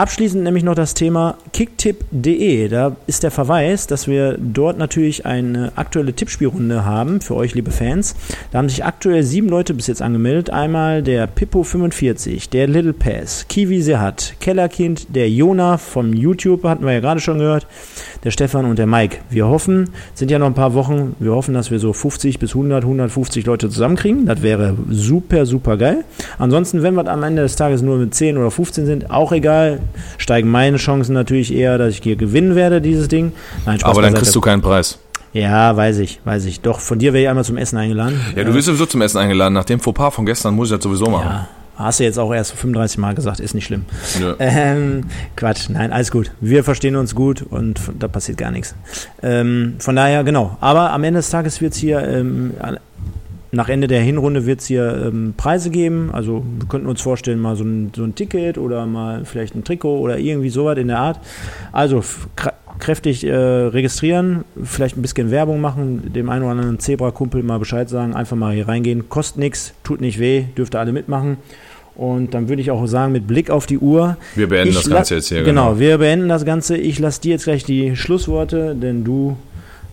Abschließend nämlich noch das Thema kicktipp.de. Da ist der Verweis, dass wir dort natürlich eine aktuelle Tippspielrunde haben für euch, liebe Fans. Da haben sich aktuell sieben Leute bis jetzt angemeldet. Einmal der Pippo45, der Little Pass, Kiwi Sehat, Kellerkind, der Jona vom YouTube, hatten wir ja gerade schon gehört, der Stefan und der Mike. Wir hoffen, sind ja noch ein paar Wochen, wir hoffen, dass wir so 50 bis 100, 150 Leute zusammenkriegen. Das wäre super, super geil. Ansonsten, wenn wir am Ende des Tages nur mit 10 oder 15 sind, auch egal steigen meine Chancen natürlich eher, dass ich hier gewinnen werde, dieses Ding. Nein, Spaß Aber dann kriegst du keinen Preis. Ja, weiß ich, weiß ich. Doch, von dir wäre ich einmal zum Essen eingeladen. Ja, du wirst sowieso zum Essen eingeladen. Nach dem Fauxpas von gestern muss ich das sowieso machen. Ja, hast du jetzt auch erst 35 Mal gesagt, ist nicht schlimm. Ja. Ähm, Quatsch, nein, alles gut. Wir verstehen uns gut und da passiert gar nichts. Ähm, von daher, genau. Aber am Ende des Tages wird es hier ähm, nach Ende der Hinrunde wird es hier ähm, Preise geben. Also wir könnten uns vorstellen, mal so ein, so ein Ticket oder mal vielleicht ein Trikot oder irgendwie sowas in der Art. Also kräftig äh, registrieren, vielleicht ein bisschen Werbung machen, dem einen oder anderen Zebra-Kumpel mal Bescheid sagen, einfach mal hier reingehen. Kostet nichts, tut nicht weh, dürfte alle mitmachen. Und dann würde ich auch sagen, mit Blick auf die Uhr. Wir beenden das Ganze jetzt hier. Genau, genau, wir beenden das Ganze. Ich lasse dir jetzt gleich die Schlussworte, denn du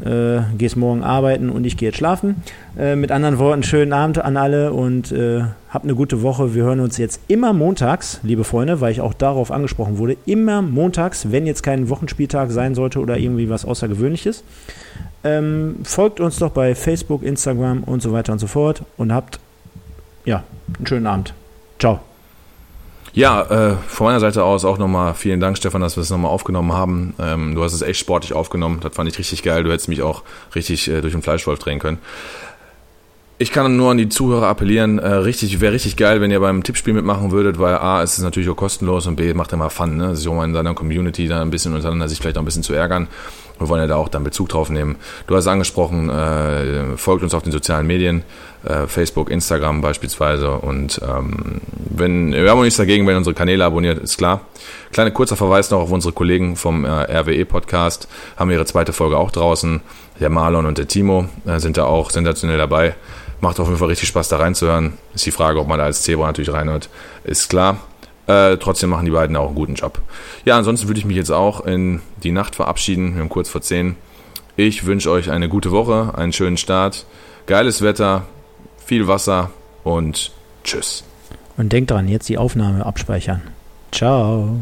äh, gehst morgen arbeiten und ich gehe jetzt schlafen. Äh, mit anderen Worten, schönen Abend an alle und äh, habt eine gute Woche. Wir hören uns jetzt immer montags, liebe Freunde, weil ich auch darauf angesprochen wurde, immer montags, wenn jetzt kein Wochenspieltag sein sollte oder irgendwie was Außergewöhnliches. Ähm, folgt uns doch bei Facebook, Instagram und so weiter und so fort und habt ja einen schönen Abend. Ciao. Ja, äh, von meiner Seite aus auch nochmal vielen Dank, Stefan, dass wir es nochmal aufgenommen haben. Ähm, du hast es echt sportlich aufgenommen. Das fand ich richtig geil. Du hättest mich auch richtig äh, durch den Fleischwolf drehen können. Ich kann nur an die Zuhörer appellieren, äh, richtig, wäre richtig geil, wenn ihr beim Tippspiel mitmachen würdet, weil A, ist es natürlich auch kostenlos und B, macht immer Fun, ne? sich auch mal in seiner Community da ein bisschen untereinander sich vielleicht auch ein bisschen zu ärgern. Wir wollen ja da auch dann Bezug drauf nehmen. Du hast angesprochen, äh, folgt uns auf den sozialen Medien, Facebook, Instagram beispielsweise. Und ähm, wenn wir haben auch nichts dagegen, wenn unsere Kanäle abonniert, ist klar. Kleiner kurzer Verweis noch auf unsere Kollegen vom äh, RWE-Podcast, haben ihre zweite Folge auch draußen. Der Marlon und der Timo äh, sind da auch sensationell dabei. Macht auf jeden Fall richtig Spaß da reinzuhören. Ist die Frage, ob man da als Zebra natürlich reinhört. Ist klar. Äh, trotzdem machen die beiden auch einen guten Job. Ja, ansonsten würde ich mich jetzt auch in die Nacht verabschieden. Wir haben kurz vor 10. Ich wünsche euch eine gute Woche, einen schönen Start, geiles Wetter, viel Wasser und tschüss. Und denkt dran, jetzt die Aufnahme abspeichern. Ciao.